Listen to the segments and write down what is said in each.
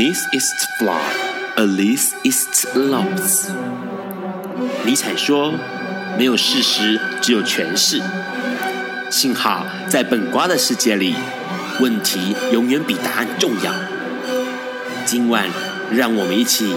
This is flawed, at least it's loves。尼采说：“没有事实，只有诠释。”幸好在本瓜的世界里，问题永远比答案重要。今晚，让我们一起。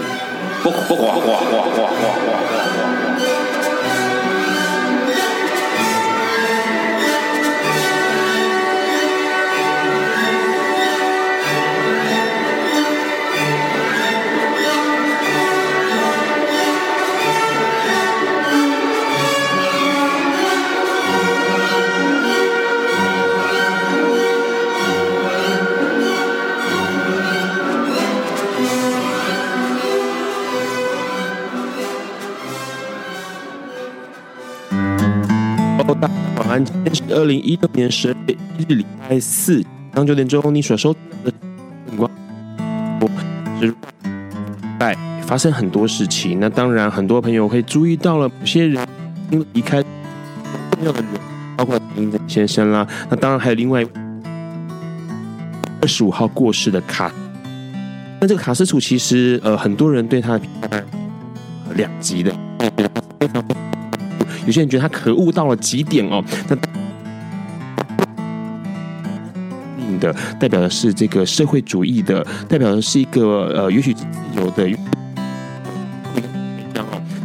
今天是二零一六年十二月一日，礼拜四，早上九点钟，你所收听的灯光，我是在发生很多事情。那当然，很多朋友会注意到了，某些人因为离开重要的人，包括林正先生啦。那当然还有另外二十五号过世的卡。那这个卡斯楚其实呃，很多人对他的评价两极的，非常。有些人觉得他可恶到了极点哦，那的代表的是这个社会主义的，代表的是一个呃，也许自由的。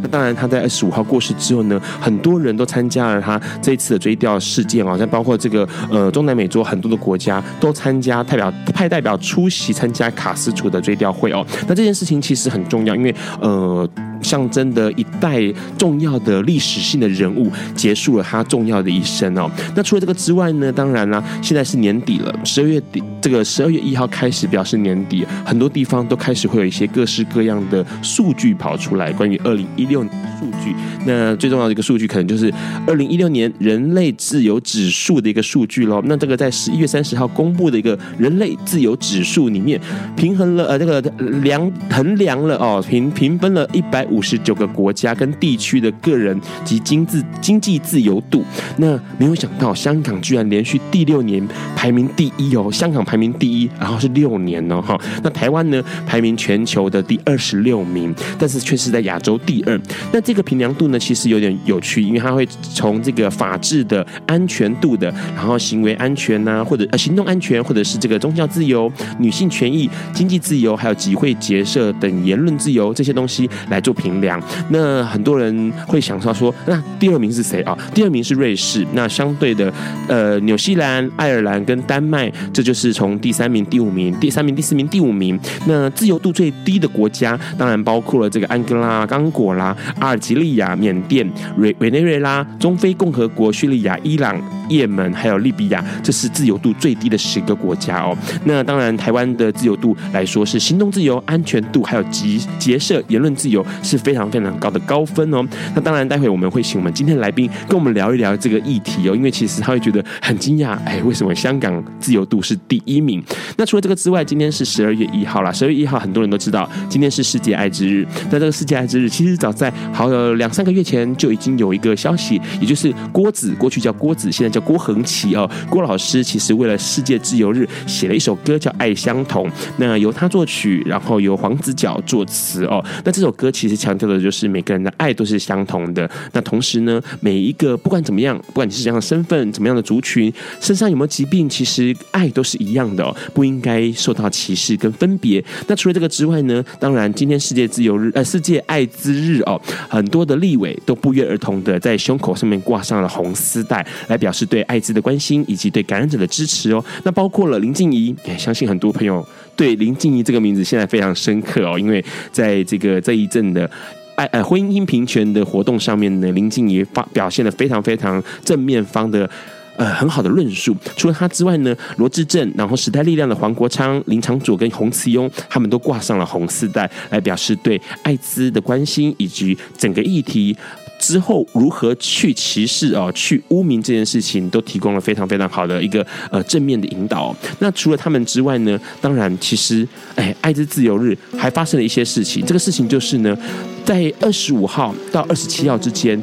那当然，他在二十五号过世之后呢，很多人都参加了他这一次的追悼事件啊，像包括这个呃，中南美洲很多的国家都参加，代表派代表出席参加卡斯楚的追悼会哦。那这件事情其实很重要，因为呃。象征的一代重要的历史性的人物结束了他重要的一生哦。那除了这个之外呢，当然啦，现在是年底了，十二月底，这个十二月一号开始表示年底，很多地方都开始会有一些各式各样的数据跑出来，关于二零一六数据。那最重要的一个数据，可能就是二零一六年人类自由指数的一个数据喽。那这个在十一月三十号公布的一个人类自由指数里面，平衡了呃这个量衡量了哦，评评分了一百。五十九个国家跟地区的个人及经济经济自由度，那没有想到香港居然连续第六年排名第一哦，香港排名第一，然后是六年哦哈。那台湾呢，排名全球的第二十六名，但是却是在亚洲第二。那这个评量度呢，其实有点有趣，因为它会从这个法治的安全度的，然后行为安全呐、啊，或者呃行动安全，或者是这个宗教自由、女性权益、经济自由，还有集会结社等言论自由这些东西来做。平凉，那很多人会想到说，那第二名是谁啊？第二名是瑞士，那相对的，呃，纽西兰、爱尔兰跟丹麦，这就是从第三名、第五名、第三名、第四名、第五名。那自由度最低的国家，当然包括了这个安哥拉、刚果啦、阿尔及利亚、缅甸、委委内瑞拉、中非共和国、叙利亚、伊朗、也门，还有利比亚，这是自由度最低的十个国家哦。那当然，台湾的自由度来说是行动自由、安全度，还有集结社、言论自由。是非常非常高的高分哦。那当然，待会我们会请我们今天的来宾跟我们聊一聊这个议题哦。因为其实他会觉得很惊讶，哎，为什么香港自由度是第一名？那除了这个之外，今天是十二月一号啦。十二月一号，很多人都知道，今天是世界爱之日。那这个世界爱之日，其实早在好有两三个月前就已经有一个消息，也就是郭子，过去叫郭子，现在叫郭恒奇哦。郭老师其实为了世界自由日写了一首歌叫《爱相同》，那由他作曲，然后由黄子佼作词哦。那这首歌其实。强调的就是每个人的爱都是相同的。那同时呢，每一个不管怎么样，不管你是怎样的身份、怎么样的族群，身上有没有疾病，其实爱都是一样的哦，不应该受到歧视跟分别。那除了这个之外呢，当然今天世界自由日，呃，世界艾滋日哦，很多的立委都不约而同的在胸口上面挂上了红丝带，来表示对艾滋的关心以及对感染者的支持哦。那包括了林静仪，也相信很多朋友。对林静怡这个名字现在非常深刻哦，因为在这个这一阵的爱呃婚姻平权的活动上面呢，林静怡发表现了非常非常正面方的呃很好的论述。除了他之外呢，罗志正，然后时代力量的黄国昌、林长佐跟洪慈庸，他们都挂上了红丝带，来表示对艾滋的关心以及整个议题。之后如何去歧视啊、去污名这件事情，都提供了非常非常好的一个呃正面的引导。那除了他们之外呢，当然其实哎，爱之自由日还发生了一些事情。这个事情就是呢，在二十五号到二十七号之间，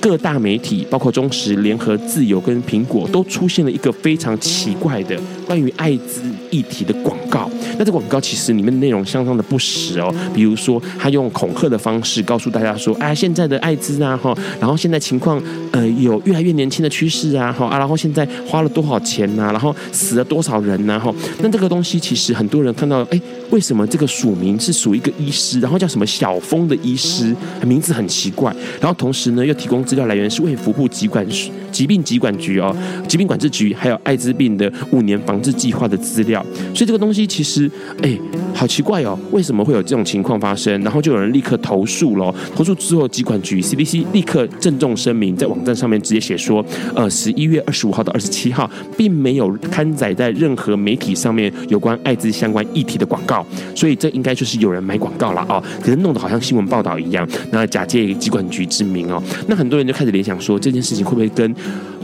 各大媒体包括中时、联合、自由跟苹果都出现了一个非常奇怪的关于艾滋议题的广告。那这广告其实里面的内容相当的不实哦，比如说他用恐吓的方式告诉大家说，哎，现在的艾滋啊哈，然后现在情况呃有越来越年轻的趋势啊哈啊，然后现在花了多少钱呐、啊，然后死了多少人呐、啊、哈，那这个东西其实很多人看到，哎，为什么这个署名是属于一个医师，然后叫什么小峰的医师，名字很奇怪，然后同时呢又提供资料来源是卫福部疾管疾病疾管局哦，疾病管制局还有艾滋病的五年防防治计划的资料，所以这个东西其实哎，好奇怪哦，为什么会有这种情况发生？然后就有人立刻投诉了，投诉之后，疾管局 CDC 立刻郑重声明，在网站上面直接写说，呃，十一月二十五号到二十七号，并没有刊载在任何媒体上面有关艾滋相关议题的广告，所以这应该就是有人买广告了啊、哦，可是弄得好像新闻报道一样，那假借疾管局之名哦，那很多人就开始联想说，这件事情会不会跟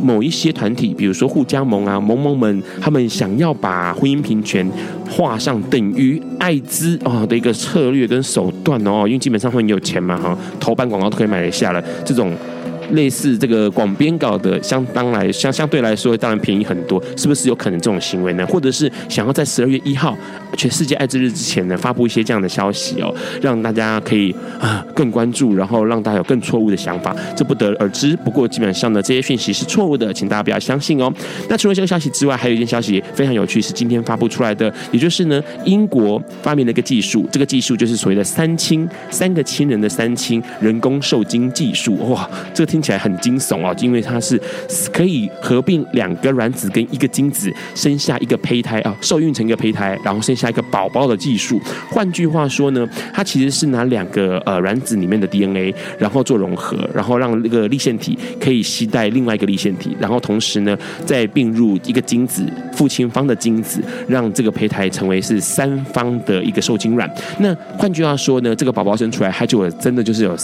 某一些团体，比如说互加盟啊、某某们，他们想要把婚姻平权画上等于艾滋啊的一个策略跟手段哦，因为基本上会很有钱嘛哈，头版广告都可以买得下了，这种。类似这个广编稿的，相当来相相对来说，当然便宜很多，是不是有可能这种行为呢？或者是想要在十二月一号全世界艾滋日之前呢，发布一些这样的消息哦，让大家可以啊更关注，然后让大家有更错误的想法，这不得而知。不过基本上呢，这些讯息是错误的，请大家不要相信哦。那除了这个消息之外，还有一件消息非常有趣，是今天发布出来的，也就是呢，英国发明了一个技术，这个技术就是所谓的三亲，三个亲人的三亲人工受精技术。哇，这个听。听起来很惊悚哦，因为它是可以合并两个卵子跟一个精子，生下一个胚胎啊，受孕成一个胚胎，然后生下一个宝宝的技术。换句话说呢，它其实是拿两个呃卵子里面的 DNA，然后做融合，然后让那个立腺体可以携带另外一个立腺体，然后同时呢再并入一个精子，父亲方的精子，让这个胚胎成为是三方的一个受精卵。那换句话说呢，这个宝宝生出来，它就真的就是有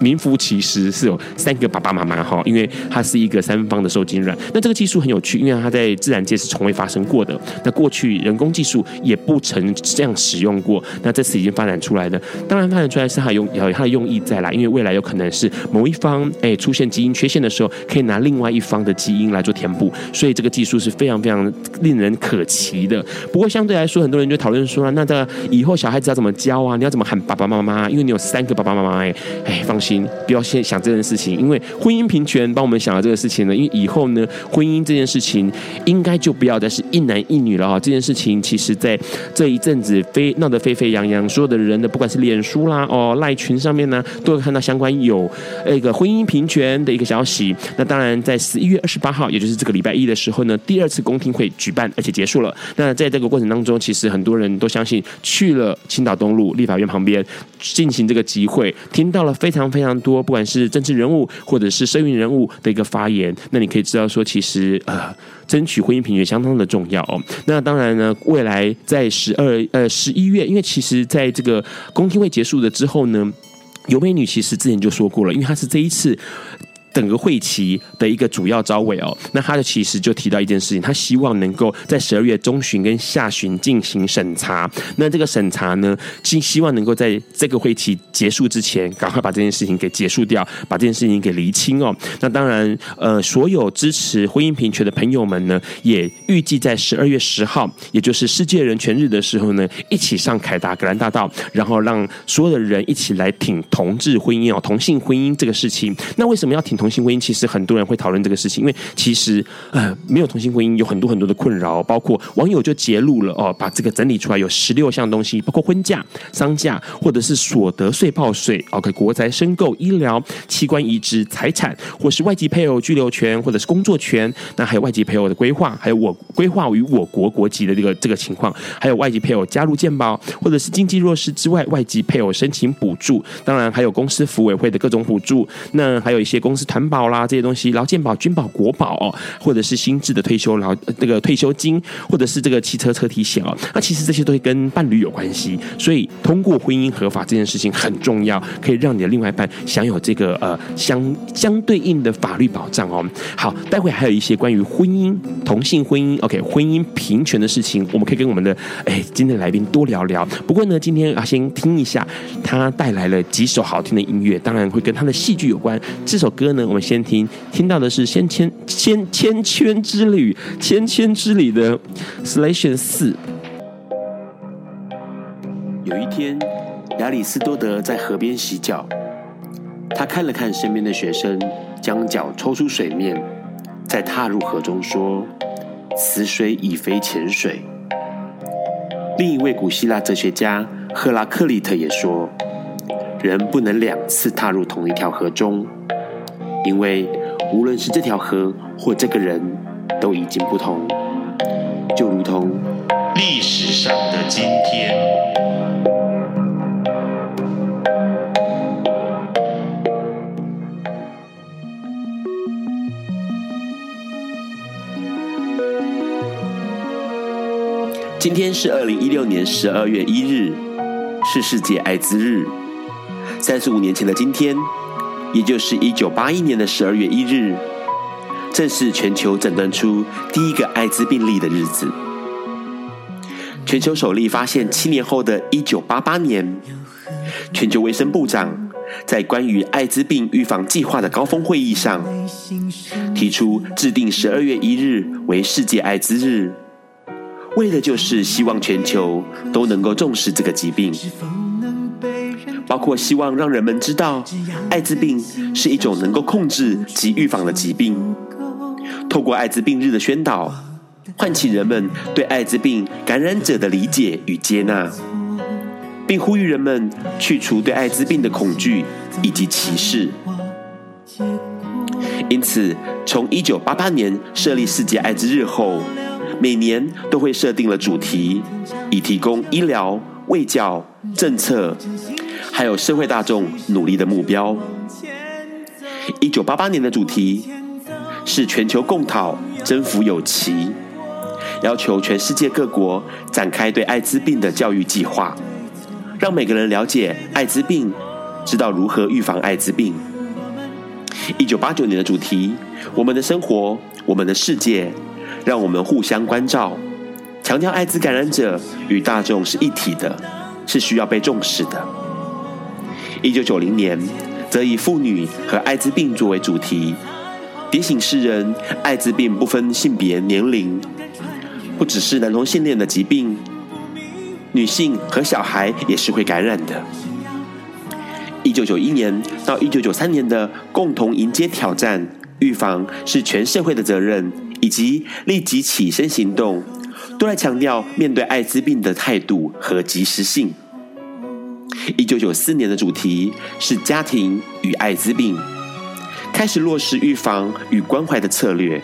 名副其实是有三个宝。爸爸妈妈哈，因为它是一个三方的受精卵。那这个技术很有趣，因为它在自然界是从未发生过的。那过去人工技术也不曾这样使用过。那这次已经发展出来的，当然发展出来是它用有它的用意在啦，因为未来有可能是某一方哎出现基因缺陷的时候，可以拿另外一方的基因来做填补。所以这个技术是非常非常令人可期的。不过相对来说，很多人就讨论说，那这以后小孩子要怎么教啊？你要怎么喊爸爸妈妈？因为你有三个爸爸妈妈哎哎，放心，不要先想这件事情，因为。婚姻平权帮我们想到这个事情呢，因为以后呢，婚姻这件事情应该就不要再是一男一女了啊。这件事情其实在这一阵子飞闹得沸沸扬扬，所有的人的不管是脸书啦哦赖群上面呢，都会看到相关有那个婚姻平权的一个消息。那当然，在十一月二十八号，也就是这个礼拜一的时候呢，第二次公听会举办，而且结束了。那在这个过程当中，其实很多人都相信去了青岛东路立法院旁边进行这个集会，听到了非常非常多，不管是政治人物或或者是社运人物的一个发言，那你可以知道说，其实呃，争取婚姻平权相当的重要哦。那当然呢，未来在十二呃十一月，因为其实在这个公听会结束了之后呢，尤美女其实之前就说过了，因为她是这一次。整个会期的一个主要招委哦，那他的其实就提到一件事情，他希望能够在十二月中旬跟下旬进行审查。那这个审查呢，希希望能够在这个会期结束之前，赶快把这件事情给结束掉，把这件事情给厘清哦。那当然，呃，所有支持婚姻平权的朋友们呢，也预计在十二月十号，也就是世界人权日的时候呢，一起上凯达格兰大道，然后让所有的人一起来挺同志婚姻哦，同性婚姻这个事情。那为什么要挺？同同性婚姻其实很多人会讨论这个事情，因为其实呃没有同性婚姻有很多很多的困扰，包括网友就揭露了哦，把这个整理出来有十六项东西，包括婚假、丧假或者是所得税报税，OK，国宅申购、医疗、器官移植、财产，或是外籍配偶居留权或者是工作权，那还有外籍配偶的规划，还有我规划与我国国籍的这个这个情况，还有外籍配偶加入健保或者是经济弱势之外外籍配偶申请补助，当然还有公司福委会的各种补助，那还有一些公司团。环保啦这些东西，劳健保、军保、国保哦，或者是新制的退休劳那个退休金，或者是这个汽车车体险哦，那其实这些都会跟伴侣有关系，所以通过婚姻合法这件事情很重要，可以让你的另外一半享有这个呃相相对应的法律保障哦。好，待会还有一些关于婚姻、同性婚姻，OK，婚姻平权的事情，我们可以跟我们的哎今天的来宾多聊聊。不过呢，今天要先听一下他带来了几首好听的音乐，当然会跟他的戏剧有关。这首歌呢。呢，我们先听听到的是先千千千圈之旅，千千之旅的 Selection 四。有一天，亚里斯多德在河边洗脚，他看了看身边的学生，将脚抽出水面，再踏入河中，说：“此水已非浅水。”另一位古希腊哲学家赫拉克利特也说：“人不能两次踏入同一条河中，因为无论是这条河或这个人，都已经不同，就如同历史上的今天。”今天是二零一六年十二月一日，是世界艾滋日。三十五年前的今天，也就是一九八一年的十二月一日，正是全球诊断出第一个艾滋病例的日子。全球首例发现七年后的一九八八年，全球卫生部长在关于艾滋病预防计划的高峰会议上，提出制定十二月一日为世界艾滋日。为的就是希望全球都能够重视这个疾病，包括希望让人们知道，艾滋病是一种能够控制及预防的疾病。透过艾滋病日的宣导，唤起人们对艾滋病感染者的理解与接纳，并呼吁人们去除对艾滋病的恐惧以及歧视。因此，从一九八八年设立世界艾滋日后，每年都会设定了主题，以提供医疗、卫教、政策，还有社会大众努力的目标。一九八八年的主题是全球共讨，征服有期，要求全世界各国展开对艾滋病的教育计划，让每个人了解艾滋病，知道如何预防艾滋病。一九八九年的主题，我们的生活，我们的世界。让我们互相关照，强调艾滋感染者与大众是一体的，是需要被重视的。一九九零年，则以妇女和艾滋病作为主题，提醒世人，艾滋病不分性别、年龄，不只是男同性恋的疾病，女性和小孩也是会感染的。一九九一年到一九九三年的共同迎接挑战，预防是全社会的责任。以及立即起身行动，都来强调面对艾滋病的态度和及时性。一九九四年的主题是家庭与艾滋病，开始落实预防与关怀的策略。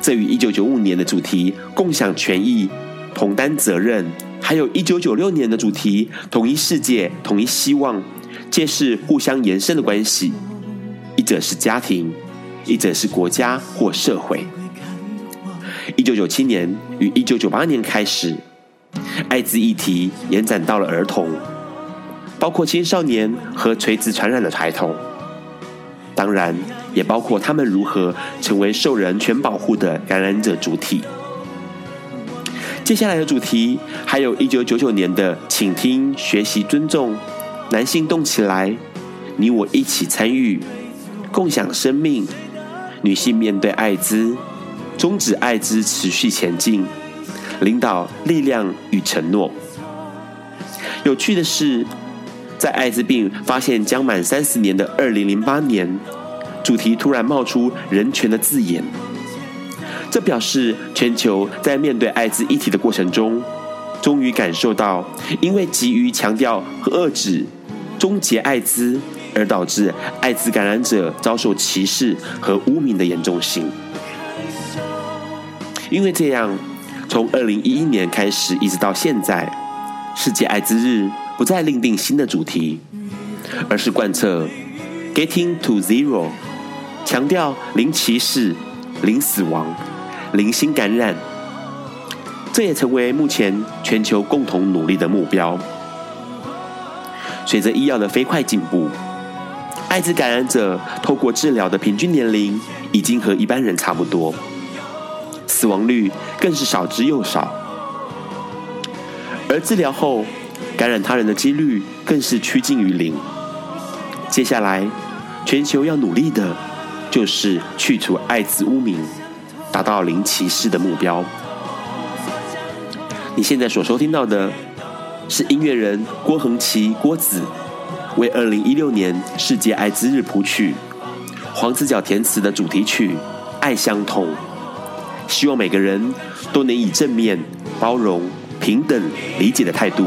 这与一九九五年的主题共享权益、同担责任，还有一九九六年的主题统一世界、统一希望，皆是互相延伸的关系。一者是家庭，一者是国家或社会。一九九七年与一九九八年开始，艾滋议题延展到了儿童，包括青少年和垂直传染的孩童，当然也包括他们如何成为受人权保护的感染者主体。接下来的主题还有一九九九年的“倾听、学习、尊重”，男性动起来，你我一起参与，共享生命，女性面对艾滋。终止艾滋，持续前进，领导力量与承诺。有趣的是，在艾滋病发现将满三十年的二零零八年，主题突然冒出人权的字眼。这表示全球在面对艾滋议题的过程中，终于感受到因为急于强调和遏制、终结艾滋，而导致艾滋感染者遭受歧视和污名的严重性。因为这样，从二零一一年开始一直到现在，世界艾滋日不再另定新的主题，而是贯彻 “Getting to Zero”，强调零歧视、零死亡、零新感染。这也成为目前全球共同努力的目标。随着医药的飞快进步，艾滋感染者透过治疗的平均年龄已经和一般人差不多。死亡率更是少之又少，而治疗后感染他人的几率更是趋近于零。接下来，全球要努力的就是去除艾滋污名，达到零歧视的目标。你现在所收听到的是音乐人郭恒奇郭子为二零一六年世界艾滋日谱曲，黄子佼填词的主题曲《爱相同》。希望每个人都能以正面、包容、平等、理解的态度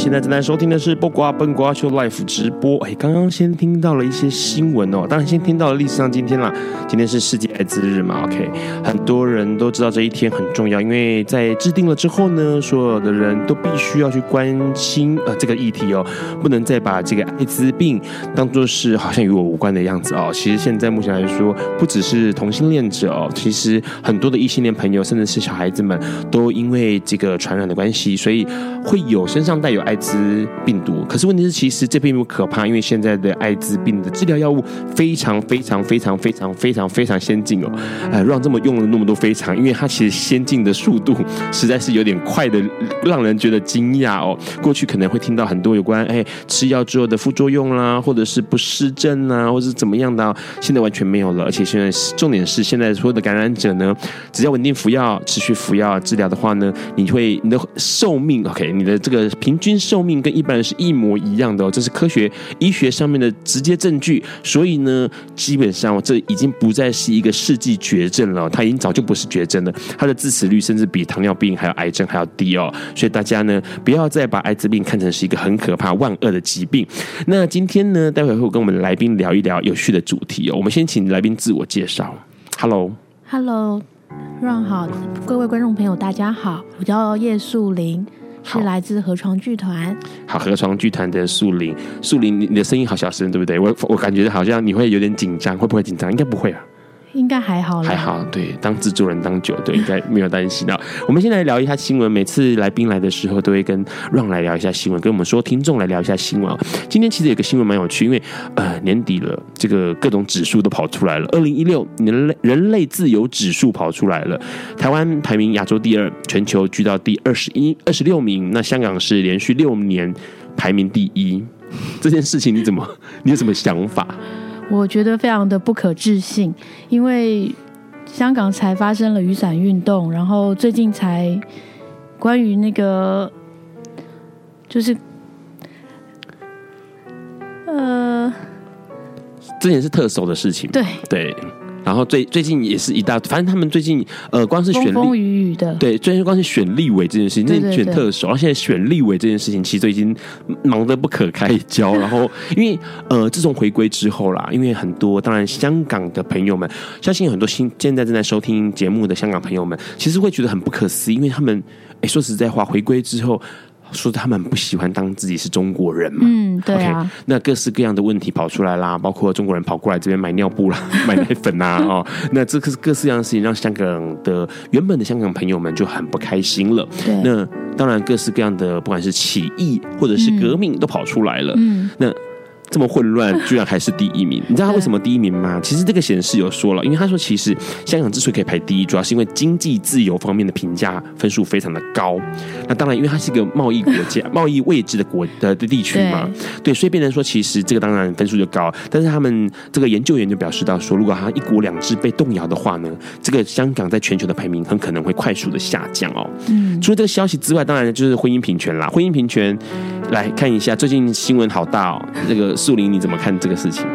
现在正在收听的是《不瓜笨瓜秀》Live 直播。哎，刚刚先听到了一些新闻哦，当然先听到了历史上今天啦。今天是世界艾滋日嘛，OK，很多人都知道这一天很重要，因为在制定了之后呢，所有的人都必须要去关心呃这个议题哦，不能再把这个艾滋病当作是好像与我无关的样子哦。其实现在目前来说，不只是同性恋者哦，其实很多的异性恋朋友，甚至是小孩子们，都因为这个传染的关系，所以会有。身上带有艾滋病毒，可是问题是，其实这并不可怕，因为现在的艾滋病的治疗药物非常非常非常非常非常非常先进哦。哎，让这么用了那么多非常，因为它其实先进的速度实在是有点快的，让人觉得惊讶哦。过去可能会听到很多有关哎吃药之后的副作用啦，或者是不适症啊，或者是怎么样的，现在完全没有了。而且现在重点是，现在所有的感染者呢，只要稳定服药、持续服药治疗的话呢，你会你的寿命 OK，你的这个。平均寿命跟一般人是一模一样的哦，这是科学医学上面的直接证据。所以呢，基本上这已经不再是一个世纪绝症了，它已经早就不是绝症了。它的致死率甚至比糖尿病还有癌症还要低哦。所以大家呢，不要再把艾滋病看成是一个很可怕、万恶的疾病。那今天呢，待会会跟我们的来宾聊一聊有趣的主题哦。我们先请来宾自我介绍。Hello，Hello，Ron 好，各位观众朋友大家好，我叫叶素玲。是来自河床剧团。好，河床剧团的树林，树林，你的声音好小声，对不对？我我感觉好像你会有点紧张，会不会紧张？应该不会啊。应该还好，还好，对，当制作人当久，对，应该 没有担心到。我们先来聊一下新闻。每次来宾来的时候，都会跟 Ron 来聊一下新闻，跟我们说听众来聊一下新闻。今天其实有个新闻蛮有趣，因为呃年底了，这个各种指数都跑出来了。二零一六人类人类自由指数跑出来了，台湾排名亚洲第二，全球居到第二十一、二十六名。那香港是连续六年排名第一。这件事情你怎么？你有什么想法？我觉得非常的不可置信，因为香港才发生了雨伞运动，然后最近才关于那个就是呃，这也是特首的事情，对。对。然后最最近也是一大，反正他们最近呃，光是选风风雨雨的，对，最近光是选立委这件事情，那选特首，然后现在选立委这件事情，其实都已经忙得不可开交。然后因为呃，自从回归之后啦，因为很多当然香港的朋友们，相信有很多新现在正在收听节目的香港朋友们，其实会觉得很不可思议，因为他们哎，说实在话，回归之后。说他们不喜欢当自己是中国人嘛？嗯，对啊。Okay, 那各式各样的问题跑出来啦，包括中国人跑过来这边买尿布啦、买奶粉啦、啊，哦，那这个各式各样的事情让香港的原本的香港朋友们就很不开心了。对。那当然，各式各样的不管是起义或者是革命都跑出来了。嗯。那这么混乱，居然还是第一名。你知道他为什么第一名吗？其实这个显示有说了，因为他说其实香港之所以可以排第一，主要是因为经济自由方面的评价分数非常的高。那当然，因为它是一个贸易国家、贸易位置的国的的地区嘛，对，所以变成说其实这个当然分数就高。但是他们这个研究员就表示到说，如果他一国两制被动摇的话呢，这个香港在全球的排名很可能会快速的下降哦。嗯，除了这个消息之外，当然就是婚姻平权啦。婚姻平权，来看一下最近新闻好大哦。这个素玲你怎么看这个事情？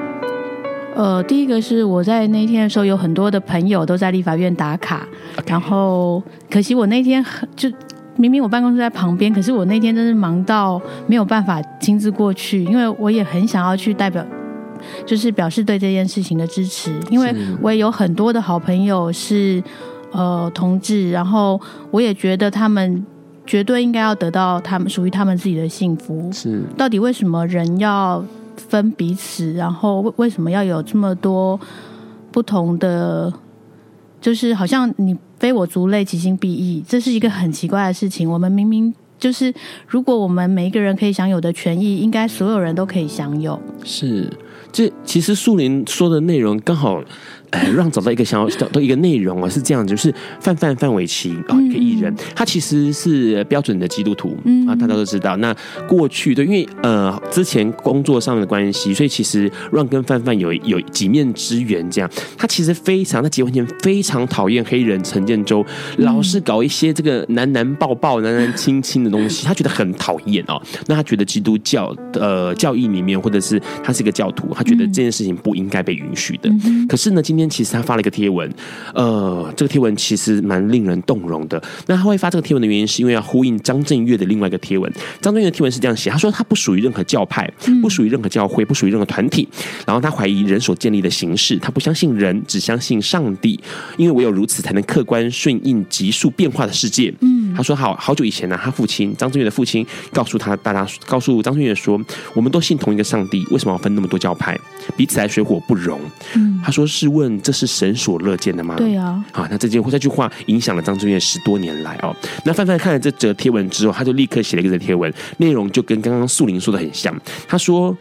呃，第一个是我在那天的时候，有很多的朋友都在立法院打卡，Okay. 然后可惜我那天很就明明我办公室在旁边，可是我那天真是忙到没有办法亲自过去，因为我也很想要去代表，就是表示对这件事情的支持，因为我也有很多的好朋友是呃同志，然后我也觉得他们绝对应该要得到他们属于他们自己的幸福。是，到底为什么人要？分彼此，然后为为什么要有这么多不同的？就是好像你非我族类，其心必异，这是一个很奇怪的事情。我们明明就是，如果我们每一个人可以享有的权益，应该所有人都可以享有。是，这其实树林说的内容刚好。让找到一个想要找到一个内容啊，是这样，就是范范范玮琪啊，一个艺人，他其实是标准的基督徒啊，大家都知道。那过去对，因为呃之前工作上的关系，所以其实让跟范范有有几面之缘。这样，他其实非常，在结婚前非常讨厌黑人陈建州，老是搞一些这个男男抱抱、男男亲亲的东西，他觉得很讨厌哦。那他觉得基督教呃教义里面，或者是他是一个教徒，他觉得这件事情不应该被允许的。可是呢，今天。其实他发了一个贴文，呃，这个贴文其实蛮令人动容的。那他会发这个贴文的原因，是因为要呼应张震岳的另外一个贴文。张震岳的贴文是这样写：他说他不属于任何教派，不属于任何教会，不属于任何团体。然后他怀疑人所建立的形式，他不相信人，只相信上帝。因为唯有如此，才能客观顺应急速变化的世界。嗯，他说好好久以前呢、啊，他父亲张震岳的父亲告诉他，大家告诉张震岳说，我们都信同一个上帝，为什么要分那么多教派，彼此来水火不容？嗯，他说试问。这是神所乐见的吗？对啊，好，那这句这句话影响了张震岳十多年来哦。那范范看了这则贴文之后，他就立刻写了一个贴文，内容就跟刚刚素林说的很像。他说，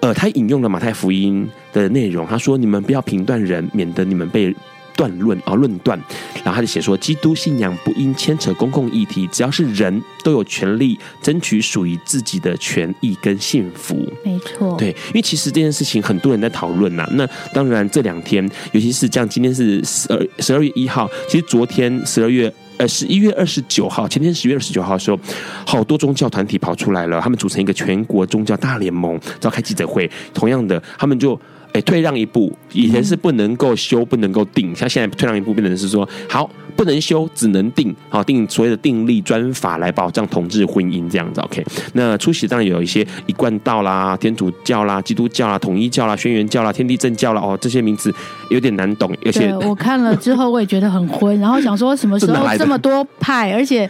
呃，他引用了马太福音的内容，他说：“你们不要评断人，免得你们被。”断论啊，论断，然后他就写说，基督信仰不应牵扯公共议题，只要是人都有权利争取属于自己的权益跟幸福。没错，对，因为其实这件事情很多人在讨论呐。那当然这两天，尤其是这样，今天是十二十二月一号，其实昨天十二月呃十一月二十九号，前天十月二十九号的时候，好多宗教团体跑出来了，他们组成一个全国宗教大联盟，召开记者会。同样的，他们就。哎，退让一步，以前是不能够修，不能够定，像现在退让一步，变成是说好，不能修，只能定，好定所谓的定力专法来保障同志婚姻这样子。OK，那出席当然有一些一贯道啦、天主教啦、基督教啦、统一教啦、轩辕教啦、天地正教啦，哦，这些名字有点难懂，而且我看了之后我也觉得很昏，然后想说什么时候 这么多派，而且。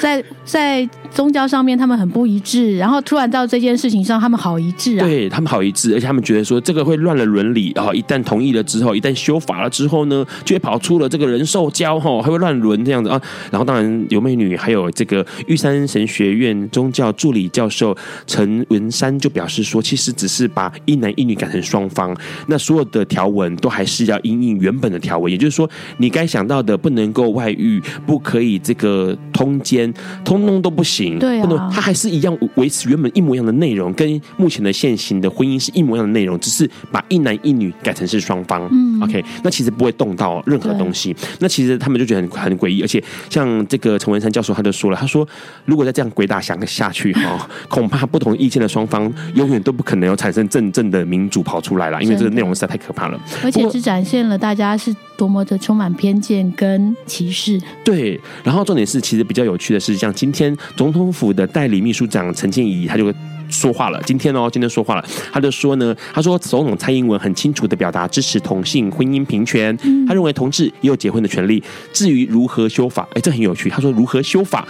在在宗教上面，他们很不一致，然后突然到这件事情上，他们好一致啊！对，他们好一致，而且他们觉得说这个会乱了伦理，然后一旦同意了之后，一旦修法了之后呢，就会跑出了这个人兽交哈，还会乱伦这样子啊。然后当然有美女，还有这个玉山神学院宗教助理教授陈文山就表示说，其实只是把一男一女改成双方，那所有的条文都还是要因应原本的条文，也就是说，你该想到的不能够外遇，不可以这个通奸。通通都不行，对啊，不能，他还是一样维持原本一模一样的内容，跟目前的现行的婚姻是一模一样的内容，只是把一男一女改成是双方。嗯，OK，那其实不会动到任何东西。那其实他们就觉得很很诡异，而且像这个陈文山教授他就说了，他说如果再这样鬼打墙下去哈，恐怕不同意见的双方永远都不可能有产生真正的民主跑出来了，因为这个内容实在太可怕了，而且只展现了大家是多么的充满偏见跟歧视。对，然后重点是其实比较有趣。的是，像今天总统府的代理秘书长陈建仪，他就说话了。今天哦，今天说话了，他就说呢，他说总统蔡英文很清楚的表达支持同性婚姻平权，他认为同志也有结婚的权利。至于如何修法，哎，这很有趣。他说如何修法。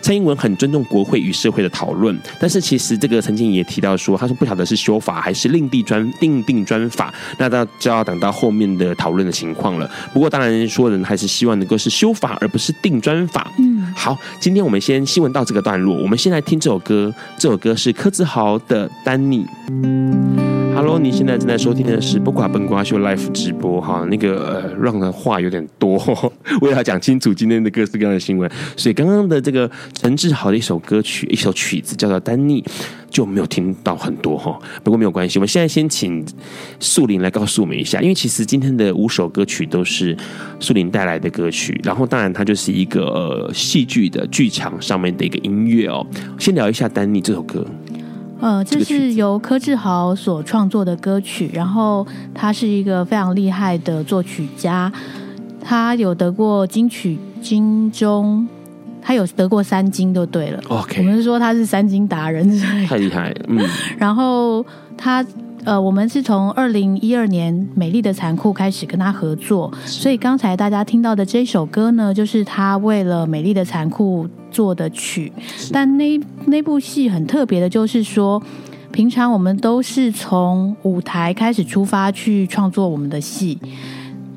蔡英文很尊重国会与社会的讨论，但是其实这个陈建也提到说，他说不晓得是修法还是另地专另定专法，那到就要等到后面的讨论的情况了。不过当然说人还是希望能够是修法而不是定专法。嗯，好，今天我们先新闻到这个段落，我们先来听这首歌。这首歌是柯志豪的《丹尼》。Hello，你现在正在收听的是《不寡本瓜秀》Live 直播哈。那个呃，让的话有点多，为了讲清楚今天的各式各样的新闻，所以刚刚的这个陈志豪的一首歌曲，一首曲子叫做《丹尼》。就没有听到很多哈，不过没有关系。我们现在先请速玲来告诉我们一下，因为其实今天的五首歌曲都是速玲带来的歌曲，然后当然它就是一个呃戏剧的剧场上面的一个音乐哦。先聊一下《丹尼》这首歌，呃，这是由柯志豪所创作的歌曲，然后他是一个非常厉害的作曲家，他有得过金曲金钟。他有得过三金就对了，OK，我们是说他是三金达人，太厉害了，嗯。然后他呃，我们是从二零一二年《美丽的残酷》开始跟他合作，所以刚才大家听到的这首歌呢，就是他为了《美丽的残酷》做的曲。但那那部戏很特别的，就是说，平常我们都是从舞台开始出发去创作我们的戏。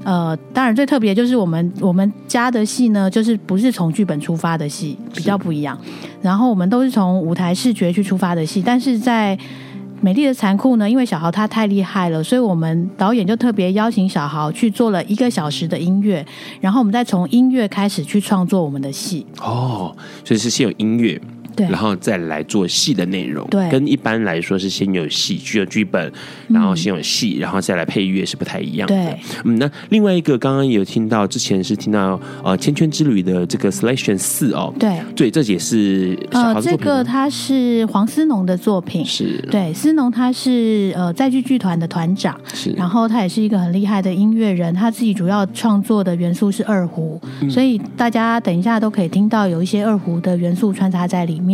呃，当然最特别就是我们我们家的戏呢，就是不是从剧本出发的戏，比较不一样。然后我们都是从舞台视觉去出发的戏，但是在《美丽的残酷》呢，因为小豪他太厉害了，所以我们导演就特别邀请小豪去做了一个小时的音乐，然后我们再从音乐开始去创作我们的戏。哦，所以是先有音乐。对，然后再来做戏的内容，对，跟一般来说是先有戏剧的剧本，然后先有戏，然后再来配乐是不太一样的。对，嗯，那另外一个刚刚也有听到，之前是听到呃《千圈之旅》的这个 Selection 四哦，对，对，这也是呃，这个他是黄思农的作品，是，对，思农他是呃在剧剧团的团长，是，然后他也是一个很厉害的音乐人，他自己主要创作的元素是二胡，嗯，所以大家等一下都可以听到有一些二胡的元素穿插在里面，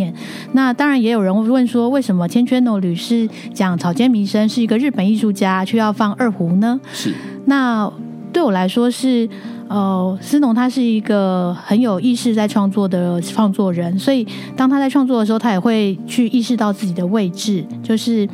那。当然，也有人问说，为什么千圈诺吕是讲草间弥生是一个日本艺术家，却要放二胡呢？是。那对我来说是，呃，思农他是一个很有意识在创作的创作人，所以当他在创作的时候，他也会去意识到自己的位置，就是。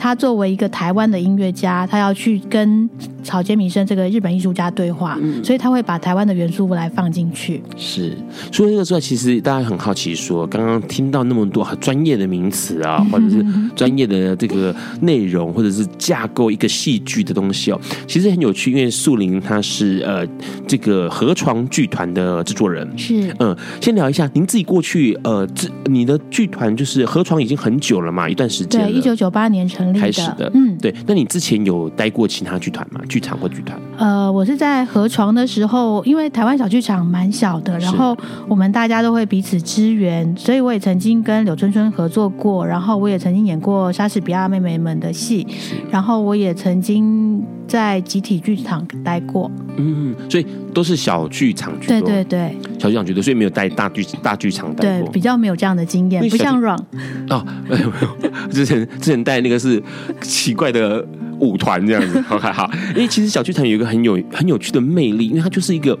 他作为一个台湾的音乐家，他要去跟草间弥生这个日本艺术家对话，嗯，所以他会把台湾的元素来放进去。是，所以这个时候，其实大家很好奇说，说刚刚听到那么多很专业的名词啊，或者是专业的这个内容，或者是架构一个戏剧的东西哦，其实很有趣。因为树林他是呃这个河床剧团的制作人，是嗯，先聊一下您自己过去呃，这你的剧团就是河床已经很久了嘛，一段时间，对，一九九八年成立。开始的，嗯，对。那你之前有待过其他剧团吗？剧场或剧团？呃，我是在河床的时候，因为台湾小剧场蛮小的，然后我们大家都会彼此支援，所以我也曾经跟柳春春合作过，然后我也曾经演过莎士比亚妹妹们的戏，然后我也曾经在集体剧场待过。嗯，所以都是小剧场居多。对对对，小剧场居多，所以没有带大剧大剧场待过。对，比较没有这样的经验，不像 Run。哦，没有没有，之前之前带那个是。奇怪的舞团这样子，OK 好，因为其实小剧场有一个很有很有趣的魅力，因为它就是一个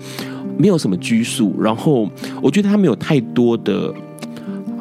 没有什么拘束，然后我觉得它没有太多的，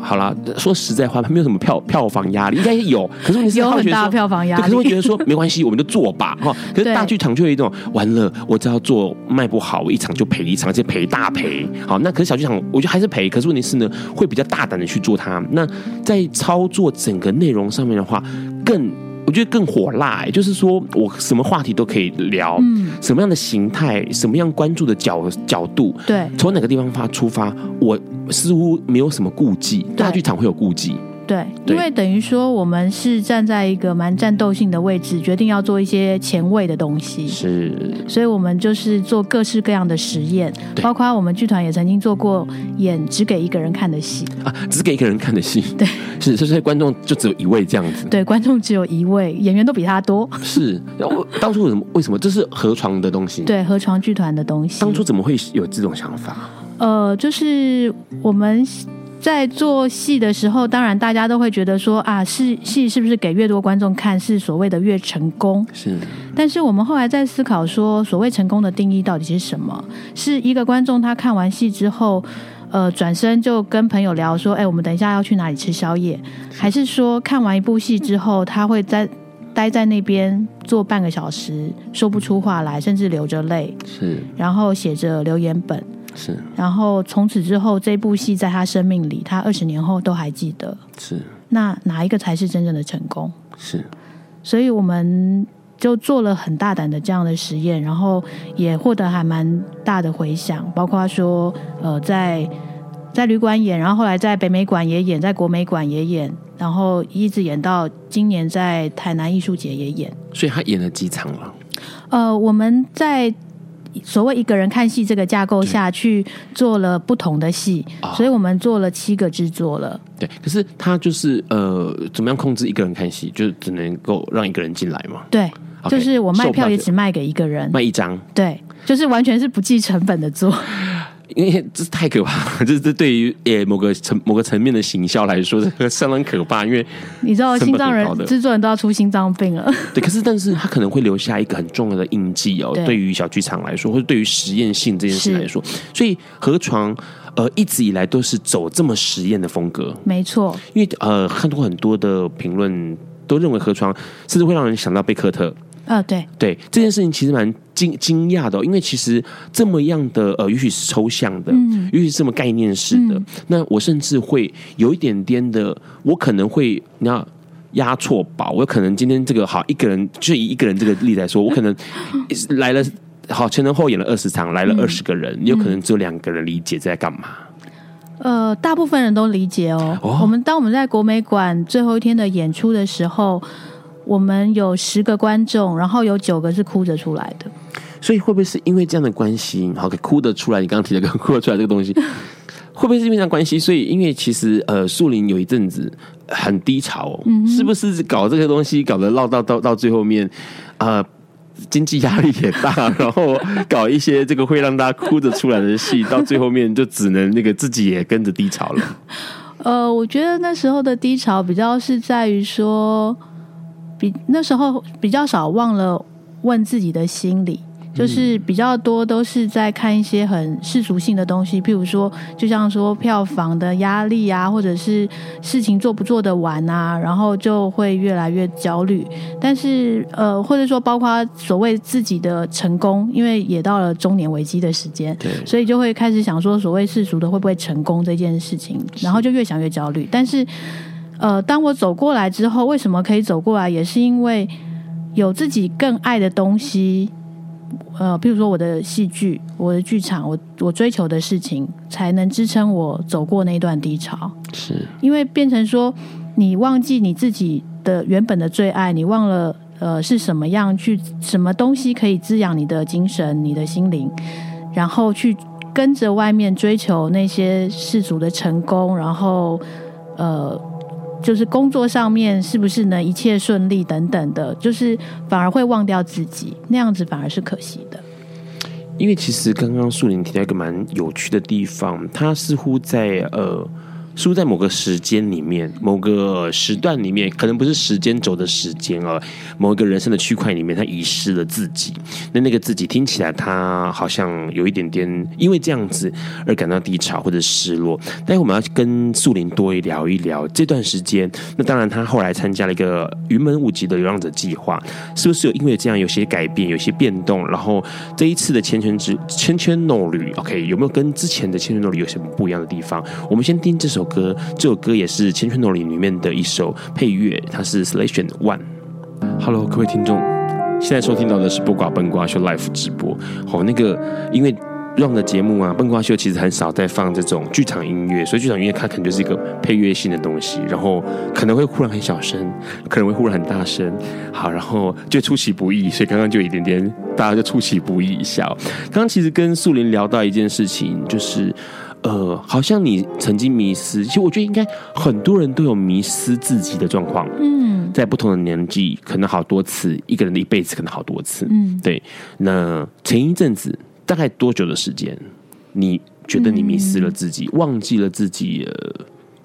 好啦，说实在话，它没有什么票票房压力，应该有，可是你是有很大票房压力，可是会觉得说没关系，我们就做吧哈。可是大剧场就有一种完了，我只要做卖不好，我一场就赔一场，而且赔大赔。好，那可是小剧场，我觉得还是赔，可是问题是呢，会比较大胆的去做它。那在操作整个内容上面的话，更。我觉得更火辣，欸，就是说我什么话题都可以聊，嗯，什么样的形态，什么样关注的角角度，对，从哪个地方发出发，我似乎没有什么顾忌，大剧场会有顾忌。对，因为等于说我们是站在一个蛮战斗性的位置，决定要做一些前卫的东西，是，所以我们就是做各式各样的实验，包括我们剧团也曾经做过演只给一个人看的戏。啊，只给一个人看的戏，对，是，所以观众就只有一位这样子，对，观众只有一位，演员都比他多，是，我当初为什么？为什么这是河床的东西？对，河床剧团的东西，当初怎么会有这种想法？呃，就是我们。在做戏的时候，当然大家都会觉得说啊，是戏是不是给越多观众看，是所谓的越成功？是。但是我们后来在思考说，所谓成功的定义到底是什么？是一个观众他看完戏之后，呃，转身就跟朋友聊说，哎，我们等一下要去哪里吃宵夜？还是说看完一部戏之后，他会在待在那边坐半个小时，说不出话来，甚至流着泪，是。然后写着留言本。是。然后从此之后，这部戏在他生命里，他二十年后都还记得。是。那哪一个才是真正的成功？是。所以我们就做了很大胆的这样的实验，然后也获得还蛮大的回响，包括说，呃，在在旅馆演，然后后来在北美馆也演，在国美馆也演，然后一直演到今年在台南艺术节也演。所以他演了几场了？呃，我们在。所谓一个人看戏这个架构下去做了不同的戏，哦，所以我们做了七个制作了。对，可是他就是呃，怎么样控制一个人看戏，就只能够让一个人进来嘛？对，okay, 就是我卖票也只卖给一个人，卖一张。对，就是完全是不计成本的做。因为这是太可怕了，这 这对于诶某个层某个层面的行销来说，这个相当可怕。因为你知道，心脏人制作人都要出心脏病了。对，可是但是他可能会留下一个很重要的印记哦。对于小剧场来说，或者对于实验性这件事来说，所以河床呃一直以来都是走这么实验的风格。没错，因为呃看过很多的评论都认为河床甚至会让人想到贝克特。啊、哦，对对，这件事情其实蛮惊惊讶的、哦，因为其实这么样的呃，也许是抽象的，嗯，也许是这么概念式的、嗯，那我甚至会有一点点的，我可能会你要押错宝，我可能今天这个好一个人，就以一个人这个例子来说，我可能 来了好前前后后演了二十场，来了二十个人，嗯、有可能只有两个人理解在干嘛。呃，大部分人都理解哦。哦我们当我们在国美馆最后一天的演出的时候。我们有十个观众，然后有九个是哭着出来的。所以会不会是因为这样的关系，好，哭得出来？你刚刚提的哭得出来这个东西，会不会是因为这样关系？所以，因为其实呃，树林有一阵子很低潮哦，嗯，是不是搞这个东西搞得闹到到到最后面，呃，经济压力也大，然后搞一些这个会让大家哭得出来的戏，到最后面就只能那个自己也跟着低潮了。呃，我觉得那时候的低潮比较是在于说。比那时候比较少忘了问自己的心理，就是比较多都是在看一些很世俗性的东西，譬如说，就像说票房的压力啊，或者是事情做不做得完啊，然后就会越来越焦虑。但是呃，或者说包括所谓自己的成功，因为也到了中年危机的时间，对，所以就会开始想说，所谓世俗的会不会成功这件事情，然后就越想越焦虑。但是。呃，当我走过来之后，为什么可以走过来？也是因为有自己更爱的东西，呃，比如说我的戏剧、我的剧场，我我追求的事情，才能支撑我走过那段低潮。是，因为变成说，你忘记你自己的原本的最爱，你忘了呃是什么样去，什么东西可以滋养你的精神、你的心灵，然后去跟着外面追求那些世俗的成功，然后呃。就是工作上面是不是能一切顺利等等的，就是反而会忘掉自己，那样子反而是可惜的。因为其实刚刚树林提到一个蛮有趣的地方，他似乎在呃。输在某个时间里面，某个时段里面，可能不是时间轴的时间啊，某一个人生的区块里面，他遗失了自己。那那个自己听起来，他好像有一点点因为这样子而感到低潮或者失落。待会我们要跟树林多聊一聊这段时间。那当然，他后来参加了一个云门舞集的流浪者计划，是不是有因为这样有些改变、有些变动？然后这一次的千千之千千诺旅，OK，有没有跟之前的千千诺旅有什么不一样的地方？我们先听这首歌，这首歌也是《千千诺里》里面的一首配乐，它是 Selection One。Hello，各位听众，现在收听到的是《不挂笨瓜秀》Live 直播。好，那个因为 Run 的节目啊，《笨瓜秀》其实很少在放这种剧场音乐，所以剧场音乐它可能就是一个配乐性的东西，然后可能会忽然很小声，可能会忽然很大声。好，然后就出其不意，所以刚刚就一点点，大家就出其不意一下。刚刚其实跟素林聊到一件事情，就是。呃，好像你曾经迷失，其实我觉得应该很多人都有迷失自己的状况。嗯，在不同的年纪，可能好多次，一个人的一辈子可能好多次。嗯，对。那前一阵子大概多久的时间？你觉得你迷失了自己，嗯、忘记了自己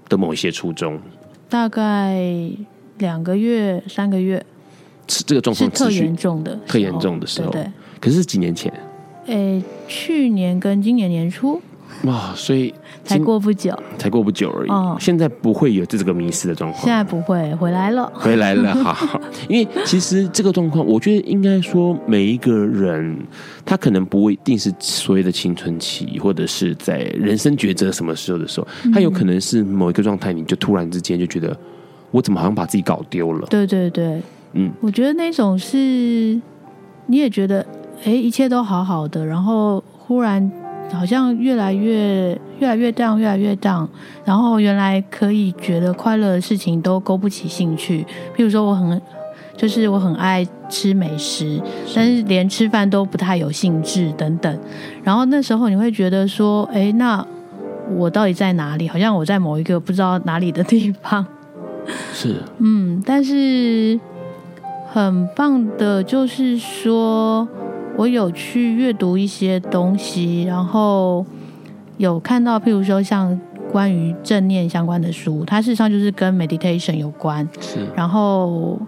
的某一些初衷？大概两个月、三个月。是这个状况是特严重的，特严重的时候。对，对，可是几年前？诶，去年跟今年年初。哇，所以才过不久，才过不久而已。哦、现在不会有这个迷失的状况。现在不会，回来了，回来了，好好。因为其实这个状况，我觉得应该说，每一个人他可能不一定是所谓的青春期，或者是在人生抉择什么时候的时候，他有可能是某一个状态，你就突然之间就觉得，我怎么好像把自己搞丢了？对对对，嗯，我觉得那种是，你也觉得，哎，一切都好好的，然后忽然。好像越来越越来越 down，越来越 down。然后原来可以觉得快乐的事情都勾不起兴趣。譬如说，我很就是我很爱吃美食，但是连吃饭都不太有兴致等等。然后那时候你会觉得说，哎，那我到底在哪里？好像我在某一个不知道哪里的地方。是，嗯，但是很棒的就是说。我有去阅读一些东西，然后有看到，譬如说像关于正念相关的书，它事实上就是跟 meditation 有关。是。然后，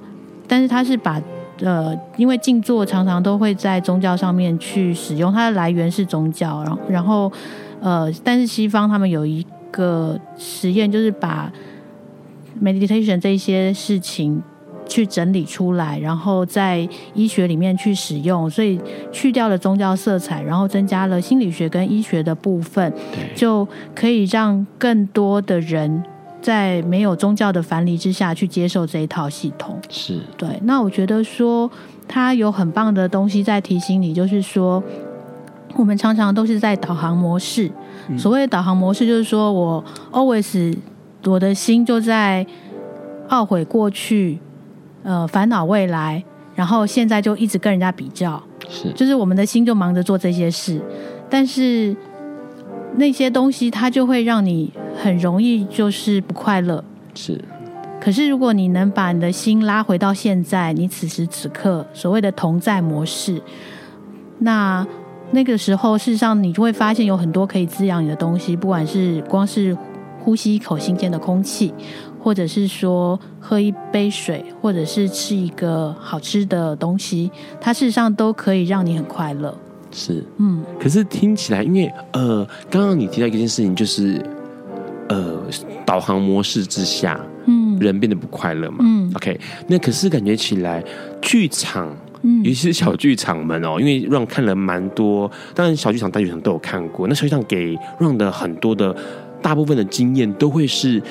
但是它是把呃，因为静坐常常都会在宗教上面去使用，它的来源是宗教。然后，然后呃，但是西方他们有一个实验，就是把 meditation 这些事情。去整理出来，然后在医学里面去使用，所以去掉了宗教色彩，然后增加了心理学跟医学的部分，就可以让更多的人在没有宗教的樊篱之下去接受这一套系统。是对。那我觉得说，它有很棒的东西在提醒你，就是说，我们常常都是在导航模式。嗯、所谓的导航模式，就是说我 always 我的心就在懊悔过去。呃，烦恼未来，然后现在就一直跟人家比较，是，就是我们的心就忙着做这些事，但是那些东西它就会让你很容易就是不快乐，是。可是如果你能把你的心拉回到现在，你此时此刻所谓的同在模式，那那个时候事实上你就会发现有很多可以滋养你的东西，不管是光是呼吸一口新鲜的空气。或者是说喝一杯水，或者是吃一个好吃的东西，它事实上都可以让你很快乐。是，嗯。可是听起来，因为呃，刚刚你提到一件事情，就是呃，导航模式之下，嗯，人变得不快乐嘛。嗯。OK，那可是感觉起来，剧场，嗯，尤其是小剧场们哦，因为让看了蛮多，当然小剧场、大剧场都有看过。那小剧场给让的很多的大部分的经验都会是。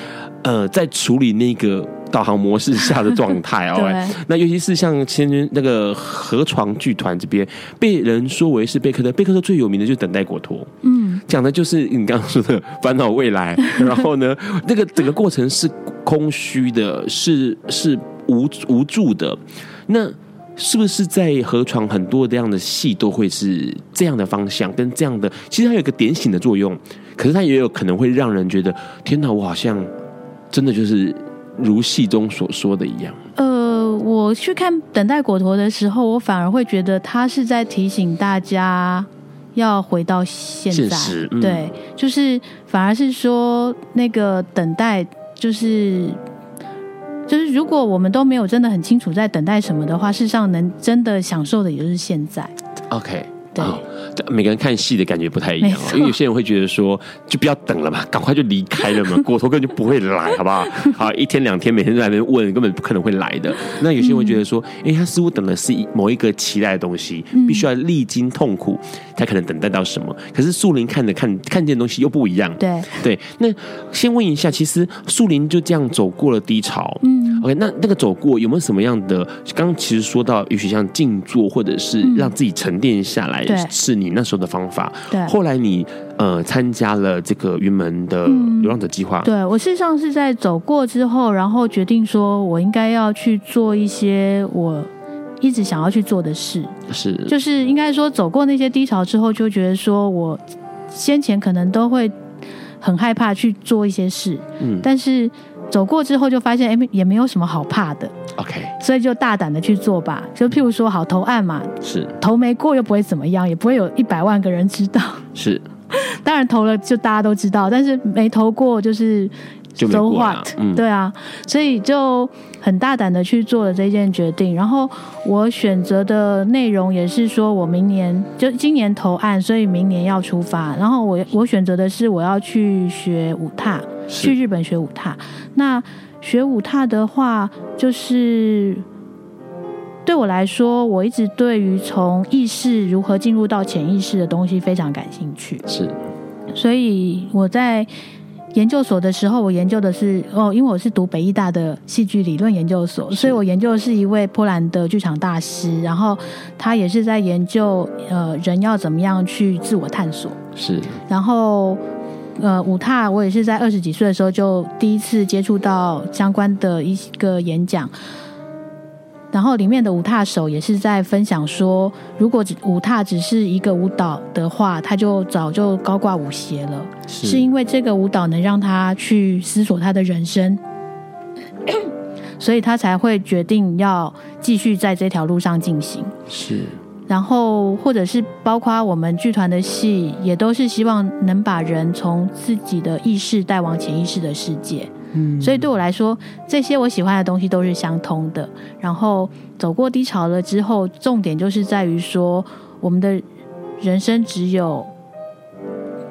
呃，在处理那个导航模式下的状态 哦，那尤其是像前那个河床剧团这边，被人说为是贝克特，贝克特最有名的就是等待果陀，嗯，讲的就是你刚刚说的烦恼未来，然后呢，那个整个过程是空虚的，是是无无助的，那是不是在河床很多这样的戏都会是这样的方向，跟这样的，其实它有一个点醒的作用，可是它也有可能会让人觉得，天哪，我好像。真的就是如戏中所说的一样。呃，我去看《等待果陀》的时候，我反而会觉得他是在提醒大家要回到现在。嗯、对，就是反而是说那个等待，就是就是如果我们都没有真的很清楚在等待什么的话，事实上能真的享受的也就是现在。OK。对，每个人看戏的感觉不太一样，因为有些人会觉得说，就不要等了嘛，赶快就离开了嘛，果陀根本就不会来，好不好？好，一天两天，每天在那边问，根本不可能会来的。那有些人会觉得说，哎、嗯，他似乎等的是某一个期待的东西，必须要历经痛苦才可能等待到什么。可是树林看着看看见的东西又不一样，对对。那先问一下，其实树林就这样走过了低潮，嗯，OK，那那个走过有没有什么样的？刚刚其实说到，也许像静坐，或者是让自己沉淀下来。对，是你那时候的方法。对，后来你呃参加了这个云门的流浪者计划。嗯、对，我事实上是在走过之后，然后决定说我应该要去做一些我一直想要去做的事。是，就是应该说走过那些低潮之后，就觉得说我先前可能都会很害怕去做一些事，嗯，但是。走过之后就发现，哎，也没有什么好怕的。OK，所以就大胆的去做吧。就譬如说，好投案嘛，是投没过又不会怎么样，也不会有一百万个人知道。是，当然投了就大家都知道，但是没投过就是就没 so 过 what？嗯，对啊，所以就很大胆的去做了这件决定。然后我选择的内容也是说，我明年就今年投案，所以明年要出发。然后我我选择的是我要去学舞踏，去日本学舞踏。那学舞踏的话，就是对我来说，我一直对于从意识如何进入到潜意识的东西非常感兴趣。是，所以我在。研究所的时候，我研究的是哦，因为我是读北艺大的戏剧理论研究所，所以我研究的是一位波兰的剧场大师，然后他也是在研究呃人要怎么样去自我探索。是，然后呃舞踏，我也是在二十几岁的时候就第一次接触到相关的一个演讲。然后里面的舞踏手也是在分享说，如果舞踏只是一个舞蹈的话，他就早就高挂舞鞋了。是，是因为这个舞蹈能让他去思索他的人生，所以他才会决定要继续在这条路上进行。是，然后或者是包括我们剧团的戏，也都是希望能把人从自己的意识带往潜意识的世界。嗯，所以对我来说，这些我喜欢的东西都是相通的。然后走过低潮了之后，重点就是在于说，我们的人生只有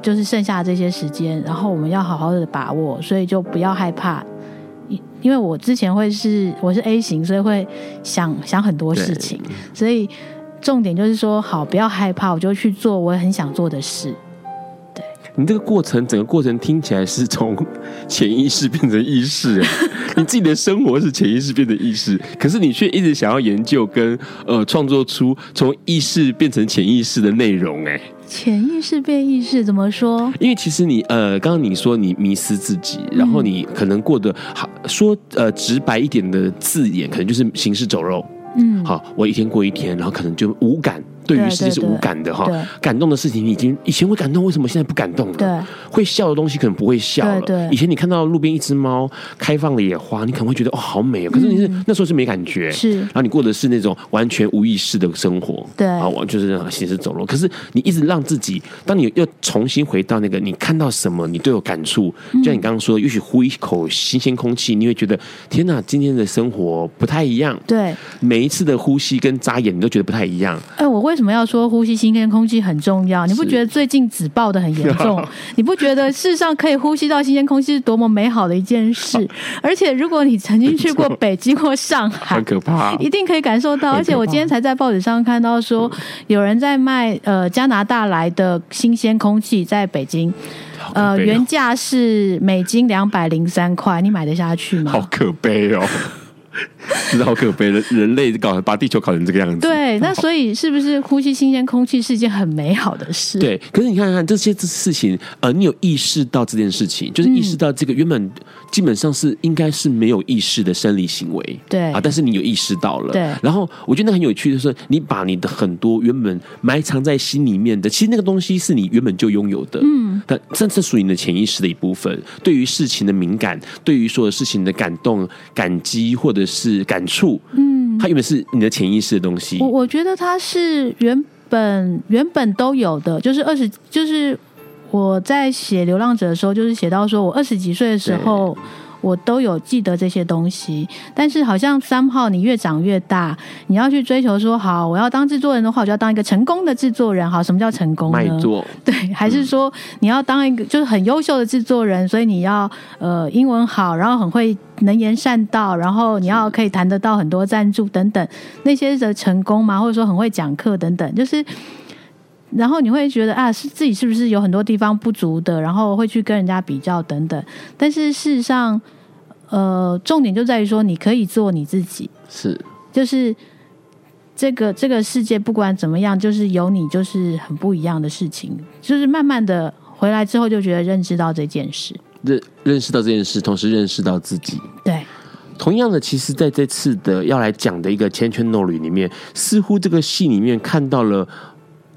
就是剩下这些时间，然后我们要好好的把握。所以就不要害怕，因为我之前会是我是 A 型，所以会想想很多事情。所以重点就是说，好，不要害怕，我就去做我很想做的事。你这个过程，整个过程听起来是从潜意识变成意识，你自己的生活是潜意识变成意识，可是你却一直想要研究跟呃创作出从意识变成潜意识的内容，哎，潜意识变意识怎么说？因为其实你呃，刚刚你说你迷失自己，然后你可能过得好，说呃直白一点的字眼，可能就是行尸走肉，嗯，好，我一天过一天，然后可能就无感。对于世界是无感的哈，感动的事情你已经以前会感动，为什么现在不感动了？对，会笑的东西可能不会笑了。对，以前你看到路边一只猫开放的野花，你可能会觉得哦好美哦，可是你是、嗯、那时候是没感觉，是。然后你过的是那种完全无意识的生活，对，啊，我就是行尸走肉。可是你一直让自己，当你又重新回到那个，你看到什么你都有感触。就像你刚刚说，也许呼一口新鲜空气，你会觉得天哪，今天的生活不太一样。对，每一次的呼吸跟眨眼，你都觉得不太一样。哎，我为什么要说呼吸？新鲜空气很重要，你不觉得最近紫爆的很严重？你不觉得世上可以呼吸到新鲜空气是多么美好的一件事？而且如果你曾经去过 北京或上海，很可怕，一定可以感受到。而且我今天才在报纸上看到说，有人在卖呃加拿大来的新鲜空气，在北京，呃原价是美金两百零三块，你买得下去吗？好可悲哦。真的好可悲，人人类搞把地球搞成这个样子。对，那所以是不是呼吸新鲜空气是一件很美好的事？对，可是你看看这些事情，呃，你有意识到这件事情，就是意识到这个原本基本上是应该是没有意识的生理行为，对啊，但是你有意识到了，对。然后我觉得那很有趣的是，你把你的很多原本埋藏在心里面的，其实那个东西是你原本就拥有的，嗯，但这是属于你的潜意识的一部分。对于事情的敏感，对于所有事情的感动、感激或者是感触，嗯，它原本是你的潜意识的东西。我我觉得它是原本原本都有的，就是二十，就是我在写《流浪者》的时候，就是写到说我二十几岁的时候。我都有记得这些东西，但是好像 somehow 你越长越大，你要去追求说好，我要当制作人的话，我就要当一个成功的制作人。好，什么叫成功呢？卖座。对，还是说你要当一个就是很优秀的制作人，所以你要呃英文好，然后很会能言善道，然后你要可以谈得到很多赞助等等那些的成功嘛，或者说很会讲课等等，就是。然后你会觉得啊，是自己是不是有很多地方不足的，然后会去跟人家比较等等。但是事实上，呃，重点就在于说，你可以做你自己，是，就是这个这个世界不管怎么样，就是有你就是很不一样的事情。就是慢慢的回来之后，就觉得认知到这件事，认认识到这件事，同时认识到自己。对，同样的，其实在这次的要来讲的一个千圈诺里里面，似乎这个戏里面看到了。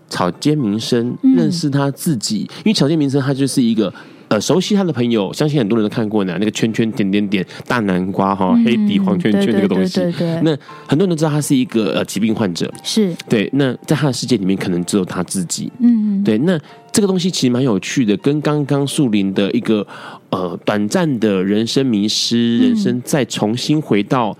草间弥生认识他自己，嗯、因为草间弥生他就是一个呃熟悉他的朋友，相信很多人都看过呢，那个圈圈点点点大南瓜哈，黑底黄圈圈那个东西。对对对。那很多人都知道他是一个呃疾病患者，是对。那在他的世界里面，可能只有他自己。嗯，对。那这个东西其实蛮有趣的，跟刚刚树林的一个呃短暂的人生迷失，人生再重新回到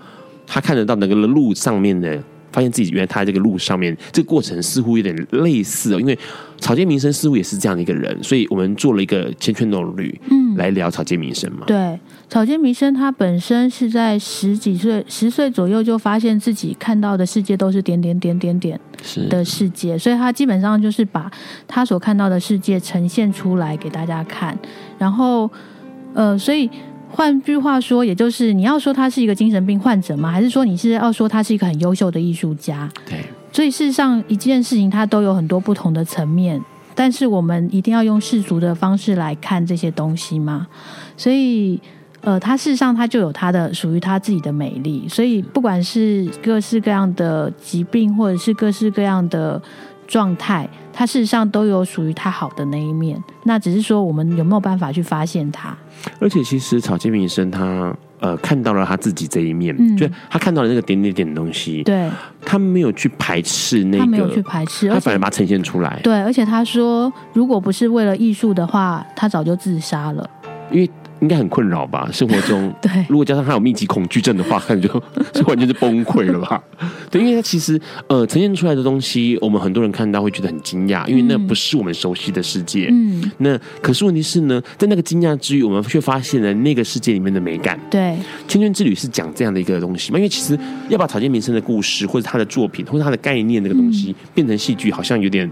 他看得到那个路上面的。发现自己原来他在这个路上面，这个过程似乎有点类似哦。因为草间弥生似乎也是这样的一个人，所以我们做了一个千圈之旅，嗯，来聊草间弥生嘛。对，草间弥生他本身是在十几岁、十岁左右就发现自己看到的世界都是点点点点点的世界，所以他基本上就是把他所看到的世界呈现出来给大家看。然后，呃，所以。换句话说，也就是你要说他是一个精神病患者吗？还是说你是要说他是一个很优秀的艺术家？对。所以事实上，一件事情它都有很多不同的层面，但是我们一定要用世俗的方式来看这些东西吗？所以，呃，他事实上他就有他的属于他自己的美丽。所以，不管是各式各样的疾病，或者是各式各样的。状态，它事实上都有属于它好的那一面，那只是说我们有没有办法去发现它。而且，其实草间弥生他呃看到了他自己这一面，嗯，就他看到了那个点点点的东西，对，他没有去排斥那个，他没有去排斥，他反而把它呈现出来。对，而且他说，如果不是为了艺术的话，他早就自杀了，因为。应该很困扰吧？生活中，对，如果加上他有密集恐惧症的话，可能就 就完全是崩溃了吧？对，因为他其实呃呈现出来的东西，我们很多人看到会觉得很惊讶，因为那不是我们熟悉的世界。嗯，那可是问题是呢，在那个惊讶之余，我们却发现了那个世界里面的美感。对，《青春之旅》是讲这样的一个东西嘛？因为其实要把草间弥生的故事，或者他的作品，或者他的概念那个东西、嗯、变成戏剧，好像有点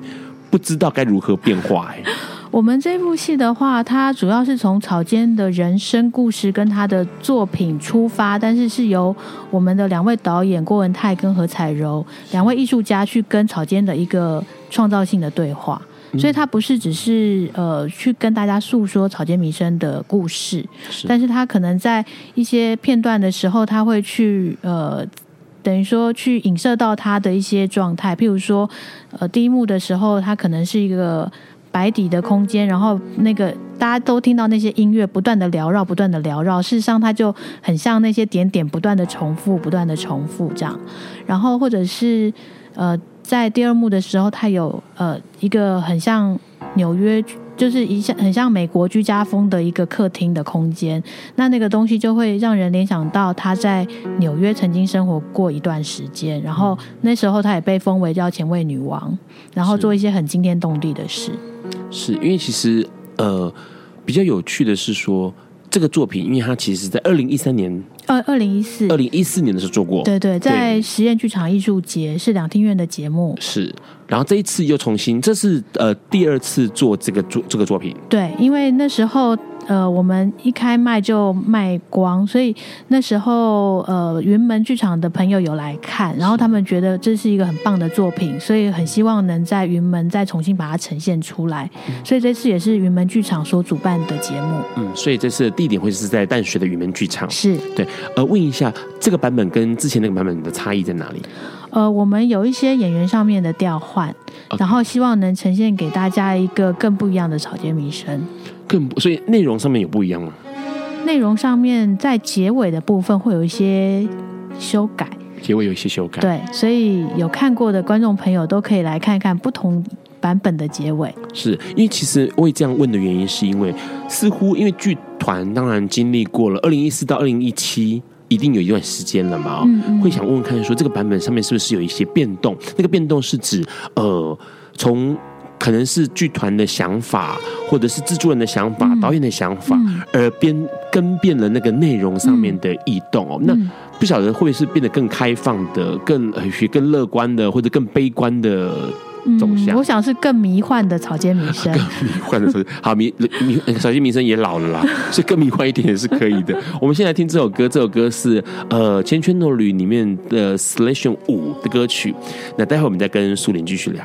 不知道该如何变化哎。我们这部戏的话，它主要是从草间的人生故事跟他的作品出发，但是是由我们的两位导演郭文泰跟何彩柔两位艺术家去跟草间的一个创造性的对话，所以它不是只是呃去跟大家诉说草间弥生的故事，但是他可能在一些片段的时候，他会去呃等于说去影射到他的一些状态，譬如说呃第一幕的时候，他可能是一个。白底的空间，然后那个大家都听到那些音乐不断的缭绕，不断的缭绕。事实上，它就很像那些点点不断的重复，不断的重复这样。然后或者是呃，在第二幕的时候，它有呃一个很像纽约，就是一像很像美国居家风的一个客厅的空间。那那个东西就会让人联想到他在纽约曾经生活过一段时间，然后那时候他也被封为叫前卫女王，然后做一些很惊天动地的事。是因为其实呃比较有趣的是说这个作品，因为它其实在二零一三年，二二零一四。二零一四年的时候做过，对对，在实验剧场艺术节是两厅院的节目，是，然后这一次又重新，这是呃第二次做这个作这个作品，对，因为那时候。呃，我们一开卖就卖光，所以那时候呃，云门剧场的朋友有来看，然后他们觉得这是一个很棒的作品，所以很希望能在云门再重新把它呈现出来。所以这次也是云门剧场所主办的节目。嗯，所以这次的地点会是在淡水的云门剧场。是对。呃，问一下，这个版本跟之前那个版本的差异在哪里？呃，我们有一些演员上面的调换.然后希望能呈现给大家一个更不一样的草间弥生。更不，所以内容上面有不一样吗？内容上面在结尾的部分会有一些修改，结尾有一些修改。对，所以有看过的观众朋友都可以来看看不同版本的结尾。是因为其实我也这样问的原因，是因为似乎因为剧团当然经历过了二零一四到二零一七。一定有一段时间了嘛？嗯嗯，会想问问看，说这个版本上面是不是有一些变动？那个变动是指，呃，从可能是剧团的想法，或者是制作人的想法、嗯、导演的想法，而变更变了那个内容上面的异动哦。嗯、那不晓得会是变得更开放的、更呃更乐观的，或者更悲观的？走向、嗯，我想是更迷幻的草间弥生，更迷幻的是好迷迷草间弥生也老了啦，所以更迷幻一点也是可以的。我们先来听这首歌，这首歌是呃《千圈之旅》里面的 Selection 五的歌曲。那待会我们再跟苏林继续聊。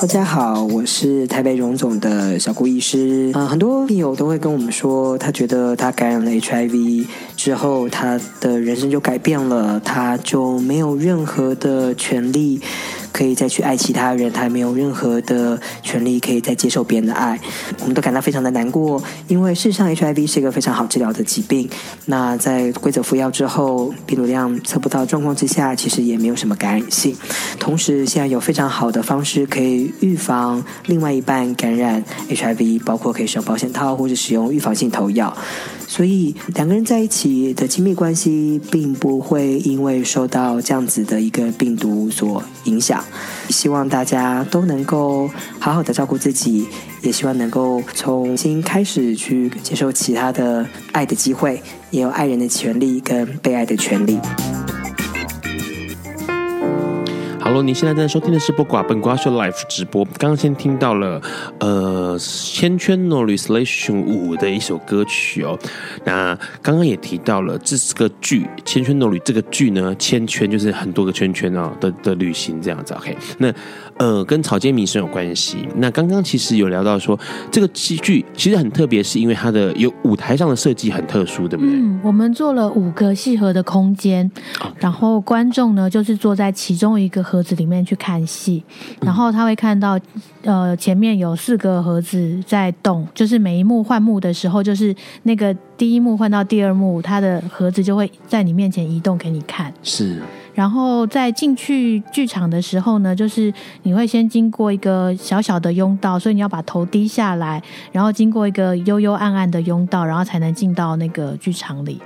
大家好，我是台北荣总的小顾医师。啊、很多病友都会跟我们说，他觉得他感染了 HIV 之后，他的人生就改变了，他就没有任何的权利。可以再去爱其他人，他也没有任何的权利可以再接受别人的爱，我们都感到非常的难过。因为事实上，HIV 是一个非常好治疗的疾病。那在规则服药之后，病毒量测不到状况之下，其实也没有什么感染性。同时，现在有非常好的方式可以预防另外一半感染 HIV，包括可以使用保险套或者使用预防性投药。所以两个人在一起的亲密关系，并不会因为受到这样子的一个病毒所影响。希望大家都能够好好的照顾自己，也希望能够重新开始去接受其他的爱的机会，也有爱人的权利跟被爱的权利。Hello，你现在正在收听的是《播寡本瓜秀》Life 直播。刚刚先听到了呃千圈 No Resolution 五的一首歌曲哦。那刚刚也提到了这是个剧《千圈 No》这个剧呢，千圈就是很多个圈圈哦的的旅行这样子。OK，那。呃，跟草间弥生有关系。那刚刚其实有聊到说，这个戏剧其实很特别，是因为它的有舞台上的设计很特殊，对不对？嗯，我们做了五个戏盒的空间.然后观众呢就是坐在其中一个盒子里面去看戏，然后他会看到，呃，前面有四个盒子在动，就是每一幕换幕的时候，就是那个第一幕换到第二幕，它的盒子就会在你面前移动给你看。是。然后在进去剧场的时候呢，就是你会先经过一个小小的拥道，所以你要把头低下来，然后经过一个幽幽暗暗的拥道，然后才能进到那个剧场里。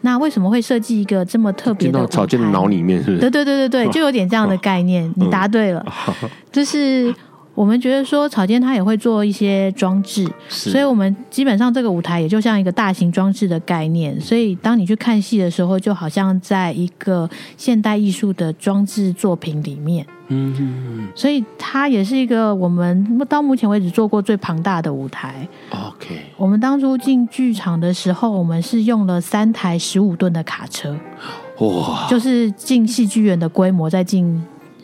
那为什么会设计一个 这么特别的？草间的脑里面是不是？对对对对对，就有点这样的概念。你答对了，就是。我们觉得说草间他也会做一些装置，所以我们基本上这个舞台也就像一个大型装置的概念。所以当你去看戏的时候，就好像在一个现代艺术的装置作品里面。嗯，所以它也是一个我们到目前为止做过最庞大的舞台。OK，我们当初进剧场的时候，我们是用了三台十五吨的卡车，哇，就是进戏剧院的规模在进。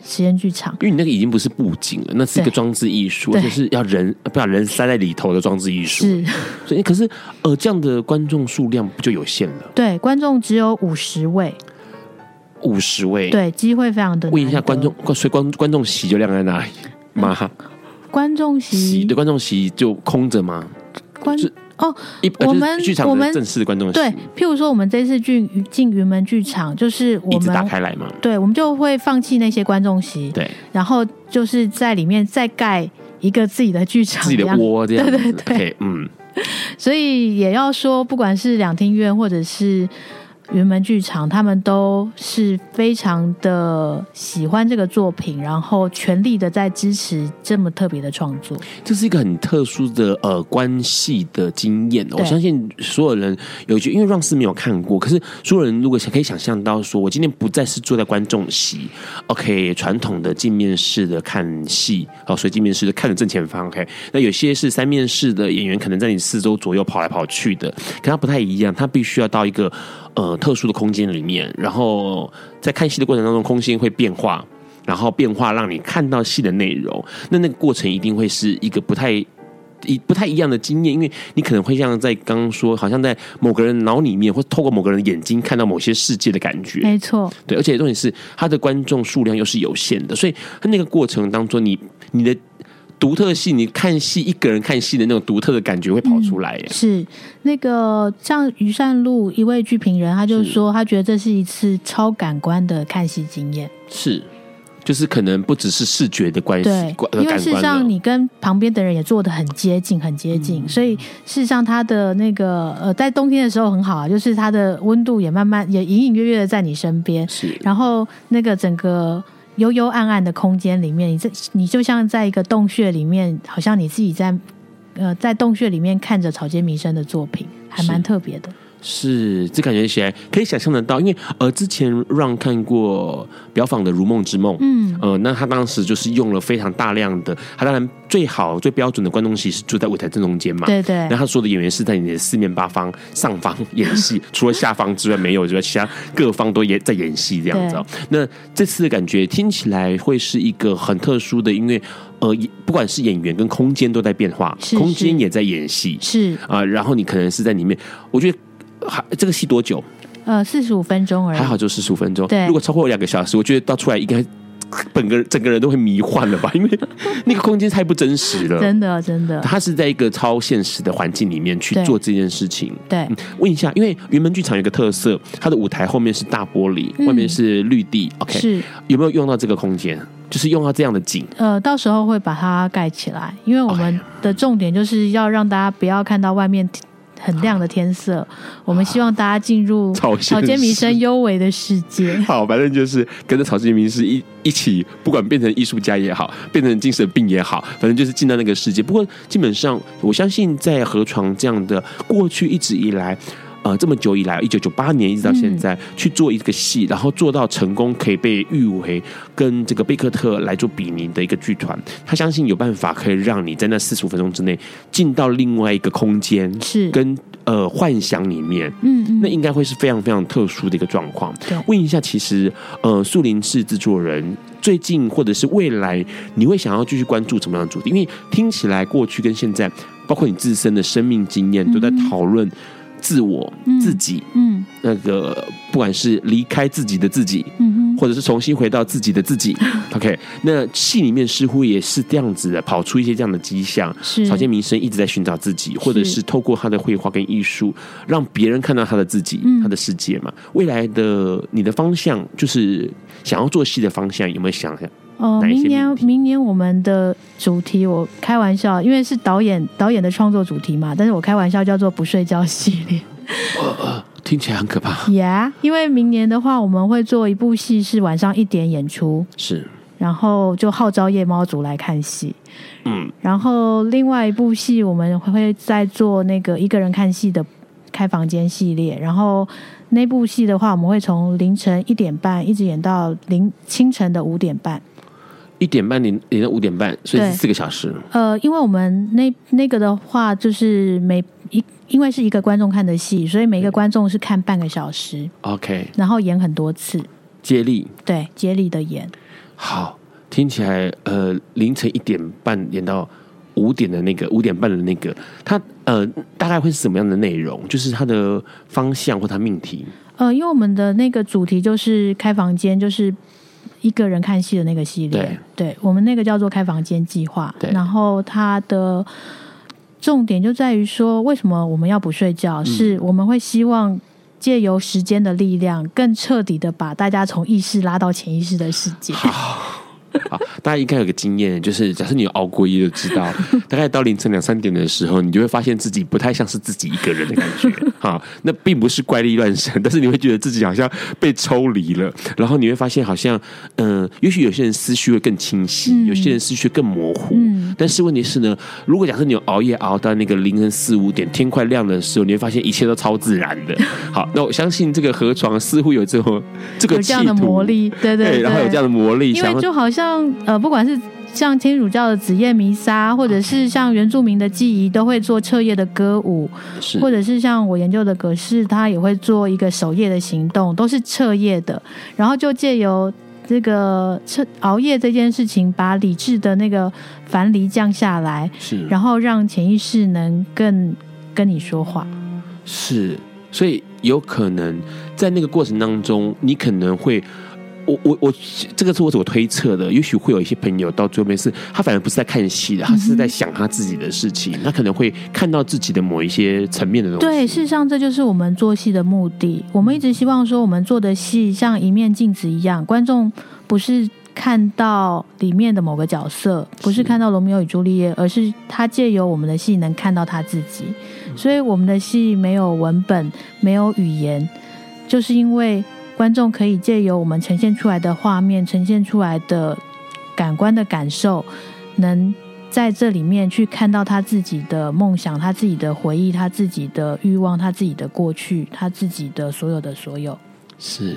实验剧场，因为你那个已经不是布景了，那是一个装置艺术，就是要人不把人塞在里头的装置艺术。是，所以可是呃，这样的观众数量不就有限了？对，观众只有五十位，五十位，对，机会非常的。问一下观众，所以观观众席就晾在那里吗？嗯、观众席的观众席就空着吗？观。哦，我们剧场的正式的观众席对，譬如说我们这次进进云门剧场，就是我们打开来嘛，对，我们就会放弃那些观众席，对，然后就是在里面再盖一个自己的剧场，自己的窝这样，对对对，okay, 嗯，所以也要说，不管是两厅院或者是。云门剧场，他们都是非常的喜欢这个作品，然后全力的在支持这么特别的创作。这是一个很特殊的呃关系的经验，我相信所有人有句，因为让四没有看过，可是所有人如果想可以想象到，说我今天不再是坐在观众席，OK，传统的镜面式的看戏，哦，所以镜面式的看着正前方，OK，那有些是三面式的演员，可能在你四周左右跑来跑去的，可他不太一样，他必须要到一个。呃，特殊的空间里面，然后在看戏的过程当中，空间会变化，然后变化让你看到戏的内容。那那个过程一定会是一个不太一不太一样的经验，因为你可能会像在刚刚说，好像在某个人脑里面，或透过某个人的眼睛看到某些世界的感觉。没错，对，而且重点是他的观众数量又是有限的，所以他那个过程当中，你你的。独特戏，你看戏一个人看戏的那种独特的感觉会跑出来。嗯、是那个像余善路一位剧评人，他就说他觉得这是一次超感官的看戏经验。是，就是可能不只是视觉的关系，对，因为事实上你跟旁边的人也坐得很接近，很接近，嗯、所以事实上他的那个呃，在冬天的时候很好啊，就是它的温度也慢慢也隐隐约约的在你身边。是，然后那个整个。幽幽暗暗的空间里面，你这你就像在一个洞穴里面，好像你自己在呃在洞穴里面看着草间弥生的作品，还蛮特别的。是，这感觉起来可以想象得到，因为呃，之前让看过表坊的《如梦之梦》，嗯，呃，那他当时就是用了非常大量的，他当然最好最标准的观众席是坐在舞台正中间嘛，对对。那他说的演员是在你的四面八方、上方演戏，除了下方之外没有之外，其他各方都演在演戏这样子。哦那这次的感觉听起来会是一个很特殊的，因为呃，不管是演员跟空间都在变化，是是空间也在演戏，是啊、呃，然后你可能是在里面，我觉得。还这个戏多久？呃，四十五分钟而已。还好，就四十五分钟。对，如果超过两个小时，我觉得到出来应该本 个整个人都会迷幻了吧？因为 那个空间太不真实了。真的，真的。他是在一个超现实的环境里面去做这件事情。对，嗯、问一下，因为云门剧场有个特色，它的舞台后面是大玻璃，嗯、外面是绿地。OK，是有没有用到这个空间？就是用到这样的景？呃，到时候会把它盖起来，因为我们的重点就是要让大家不要看到外面。很亮的天色，我们希望大家进入草间弥生幽微的世界。好，反正就是跟着草间弥生一一起，不管变成艺术家也好，变成精神病也好，反正就是进到那个世界。不过基本上，我相信在河床这样的过去一直以来。呃，这么久以来，一九九八年一直到现在、嗯、去做一个戏，然后做到成功，可以被誉为跟这个贝克特来做比拟的一个剧团，他相信有办法可以让你在那四十五分钟之内进到另外一个空间，是跟呃幻想里面，嗯，嗯，那应该会是非常非常特殊的一个状况。对，问一下，其实呃，树林是制作人，最近或者是未来，你会想要继续关注什么样的主题？因为听起来过去跟现在，包括你自身的生命经验，都在讨论。自我、自己，嗯，嗯，那个不管是离开自己的自己，嗯哼，或者是重新回到自己的自己，OK，那戏里面似乎也是这样子的，跑出一些这样的迹象。是草间弥生一直在寻找自己，或者是透过他的绘画跟艺术，让别人看到他的自己，他的世界嘛。未来的你的方向，就是想要做戏的方向，有没有想想？哦，明年明年我们的主题，我开玩笑，因为是导演导演的创作主题嘛，但是我开玩笑叫做不睡觉系列。呃呃，听起来很可怕。Yeah，因为明年的话，我们会做一部戏是晚上一点演出，是，然后就号召夜猫族来看戏。嗯，然后另外一部戏我们会再做那个一个人看戏的开房间系列，然后。那部戏的话，我们会从凌晨一点半一直演到凌清晨的五点半，一点半演演到五点半，所以是四个小时。呃，因为我们那那个的话，就是每一因为是一个观众看的戏，所以每一个观众是看半个小时。OK，然后演很多次，接力，对，接力的演。好，听起来呃，凌晨一点半演到。五点的那个，五点半的那个，它呃，大概会是什么样的内容？就是它的方向或它命题？呃，因为我们的那个主题就是开房间，就是一个人看戏的那个系列。对，对，我们那个叫做开房间计划。然后它的重点就在于说，为什么我们要不睡觉？嗯、是我们会希望借由时间的力量，更彻底的把大家从意识拉到潜意识的世界。好，大家应该有个经验，就是假设你有熬过夜，就知道，大概到凌晨两三点的时候，你就会发现自己不太像是自己一个人的感觉。好，那并不是怪力乱神，但是你会觉得自己好像被抽离了，然后你会发现好像，嗯、呃，也许有些人思绪会更清晰，嗯、有些人思绪更模糊。嗯、但是问题是呢，如果假设你有熬夜熬到那个凌晨四五点，天快亮的时候，你会发现一切都超自然的。好，那我相信这个河床似乎有这种这个有这样的魔力，对对，对，对，然后有这样的魔力，因为就好像。像呃，不管是像天主教的子夜弥撒，或者是像原住民的记忆，都会做彻夜的歌舞，或者是像我研究的格式，他也会做一个守夜的行动，都是彻夜的。然后就借由这个彻熬夜这件事情，把理智的那个樊篱降下来，是然后让潜意识能更跟你说话。是，所以有可能在那个过程当中，你可能会。我我我，这个是我所推测的。也许会有一些朋友到最后面是，他反而不是在看戏的，他是在想他自己的事情。他可能会看到自己的某一些层面的东西。对，事实上这就是我们做戏的目的。我们一直希望说，我们做的戏像一面镜子一样，观众不是看到里面的某个角色，不是看到罗密欧与朱丽叶，而是他借由我们的戏能看到他自己。所以我们的戏没有文本，没有语言，就是因为。观众可以借由我们呈现出来的画面，呈现出来的感官的感受，能在这里面去看到他自己的梦想、他自己的回忆、他自己的欲望、他自己的过去、他自己的所有的所有。是，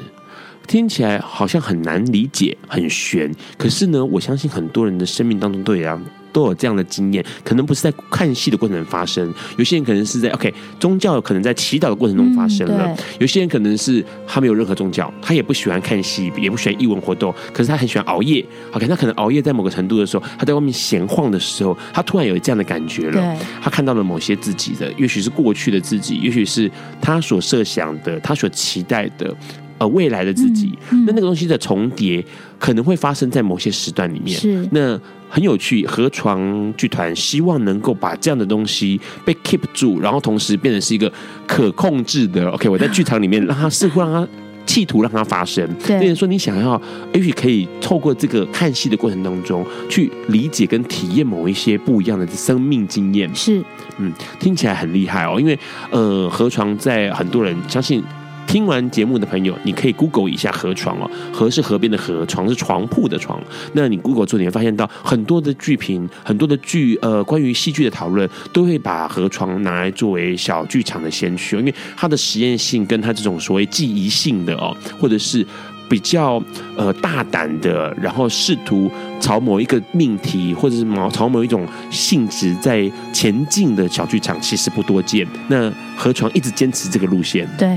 听起来好像很难理解、很玄，可是呢，我相信很多人的生命当中都有样。都有这样的经验，可能不是在看戏的过程中发生，有些人可能是在 OK 宗教可能在祈祷的过程中发生了，嗯、有些人可能是他没有任何宗教，他也不喜欢看戏，也不喜欢艺文活动，可是他很喜欢熬夜。OK，他可能熬夜在某个程度的时候，他在外面闲晃的时候，他突然有这样的感觉了，他看到了某些自己的，也许是过去的自己，也许是他所设想的，他所期待的。呃，未来的自己，嗯嗯、那那个东西的重叠可能会发生在某些时段里面。是，那很有趣。河床剧团希望能够把这样的东西被 keep 住，然后同时变成是一个可控制的。OK，我在剧场里面让它似乎让它企图让它发生。对，那说你想要，也许可以透过这个看戏的过程当中去理解跟体验某一些不一样的生命经验。是，嗯，听起来很厉害哦。因为呃，河床在很多人相信。听完节目的朋友，你可以 Google 一下河床哦，河是河边的河，床是床铺的床。那你 Google 之后，你会发现到很多的剧评，很多的剧，呃，关于戏剧的讨论，都会把河床拿来作为小剧场的先驱，因为它的实验性跟它这种所谓记忆性的哦，或者是比较呃大胆的，然后试图朝某一个命题或者是某朝某一种性质在前进的小剧场，其实不多见。那河床一直坚持这个路线，对。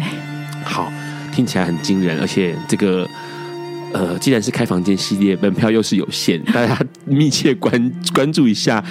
好，听起来很惊人，而且这个呃，既然是开房间系列，门票又是有限，大家密切关关注一下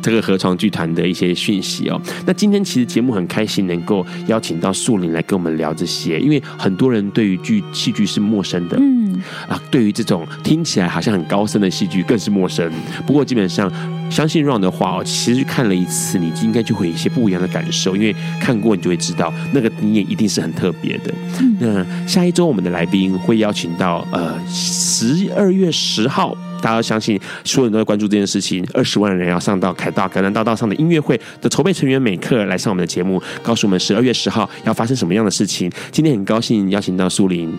这个河床剧团的一些讯息哦。那今天其实节目很开心能够邀请到树林来跟我们聊这些，因为很多人对于剧戏剧是陌生的，嗯啊，对于这种听起来好像很高深的戏剧更是陌生。不过基本上。相信 Ron 的话哦，其实看了一次，你应该就会有一些不一样的感受，因为看过你就会知道那个经验一定是很特别的。嗯、那下一周我们的来宾会邀请到呃十二月十号，大家相信所有人都在关注这件事情，二十万人要上到凯道格兰大道上的音乐会的筹备成员美克来上我们的节目，告诉我们十二月十号要发生什么样的事情。今天很高兴邀请到苏林，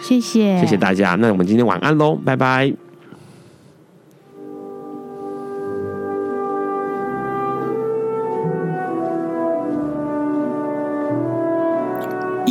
谢谢，谢谢大家。那我们今天晚安喽，拜拜。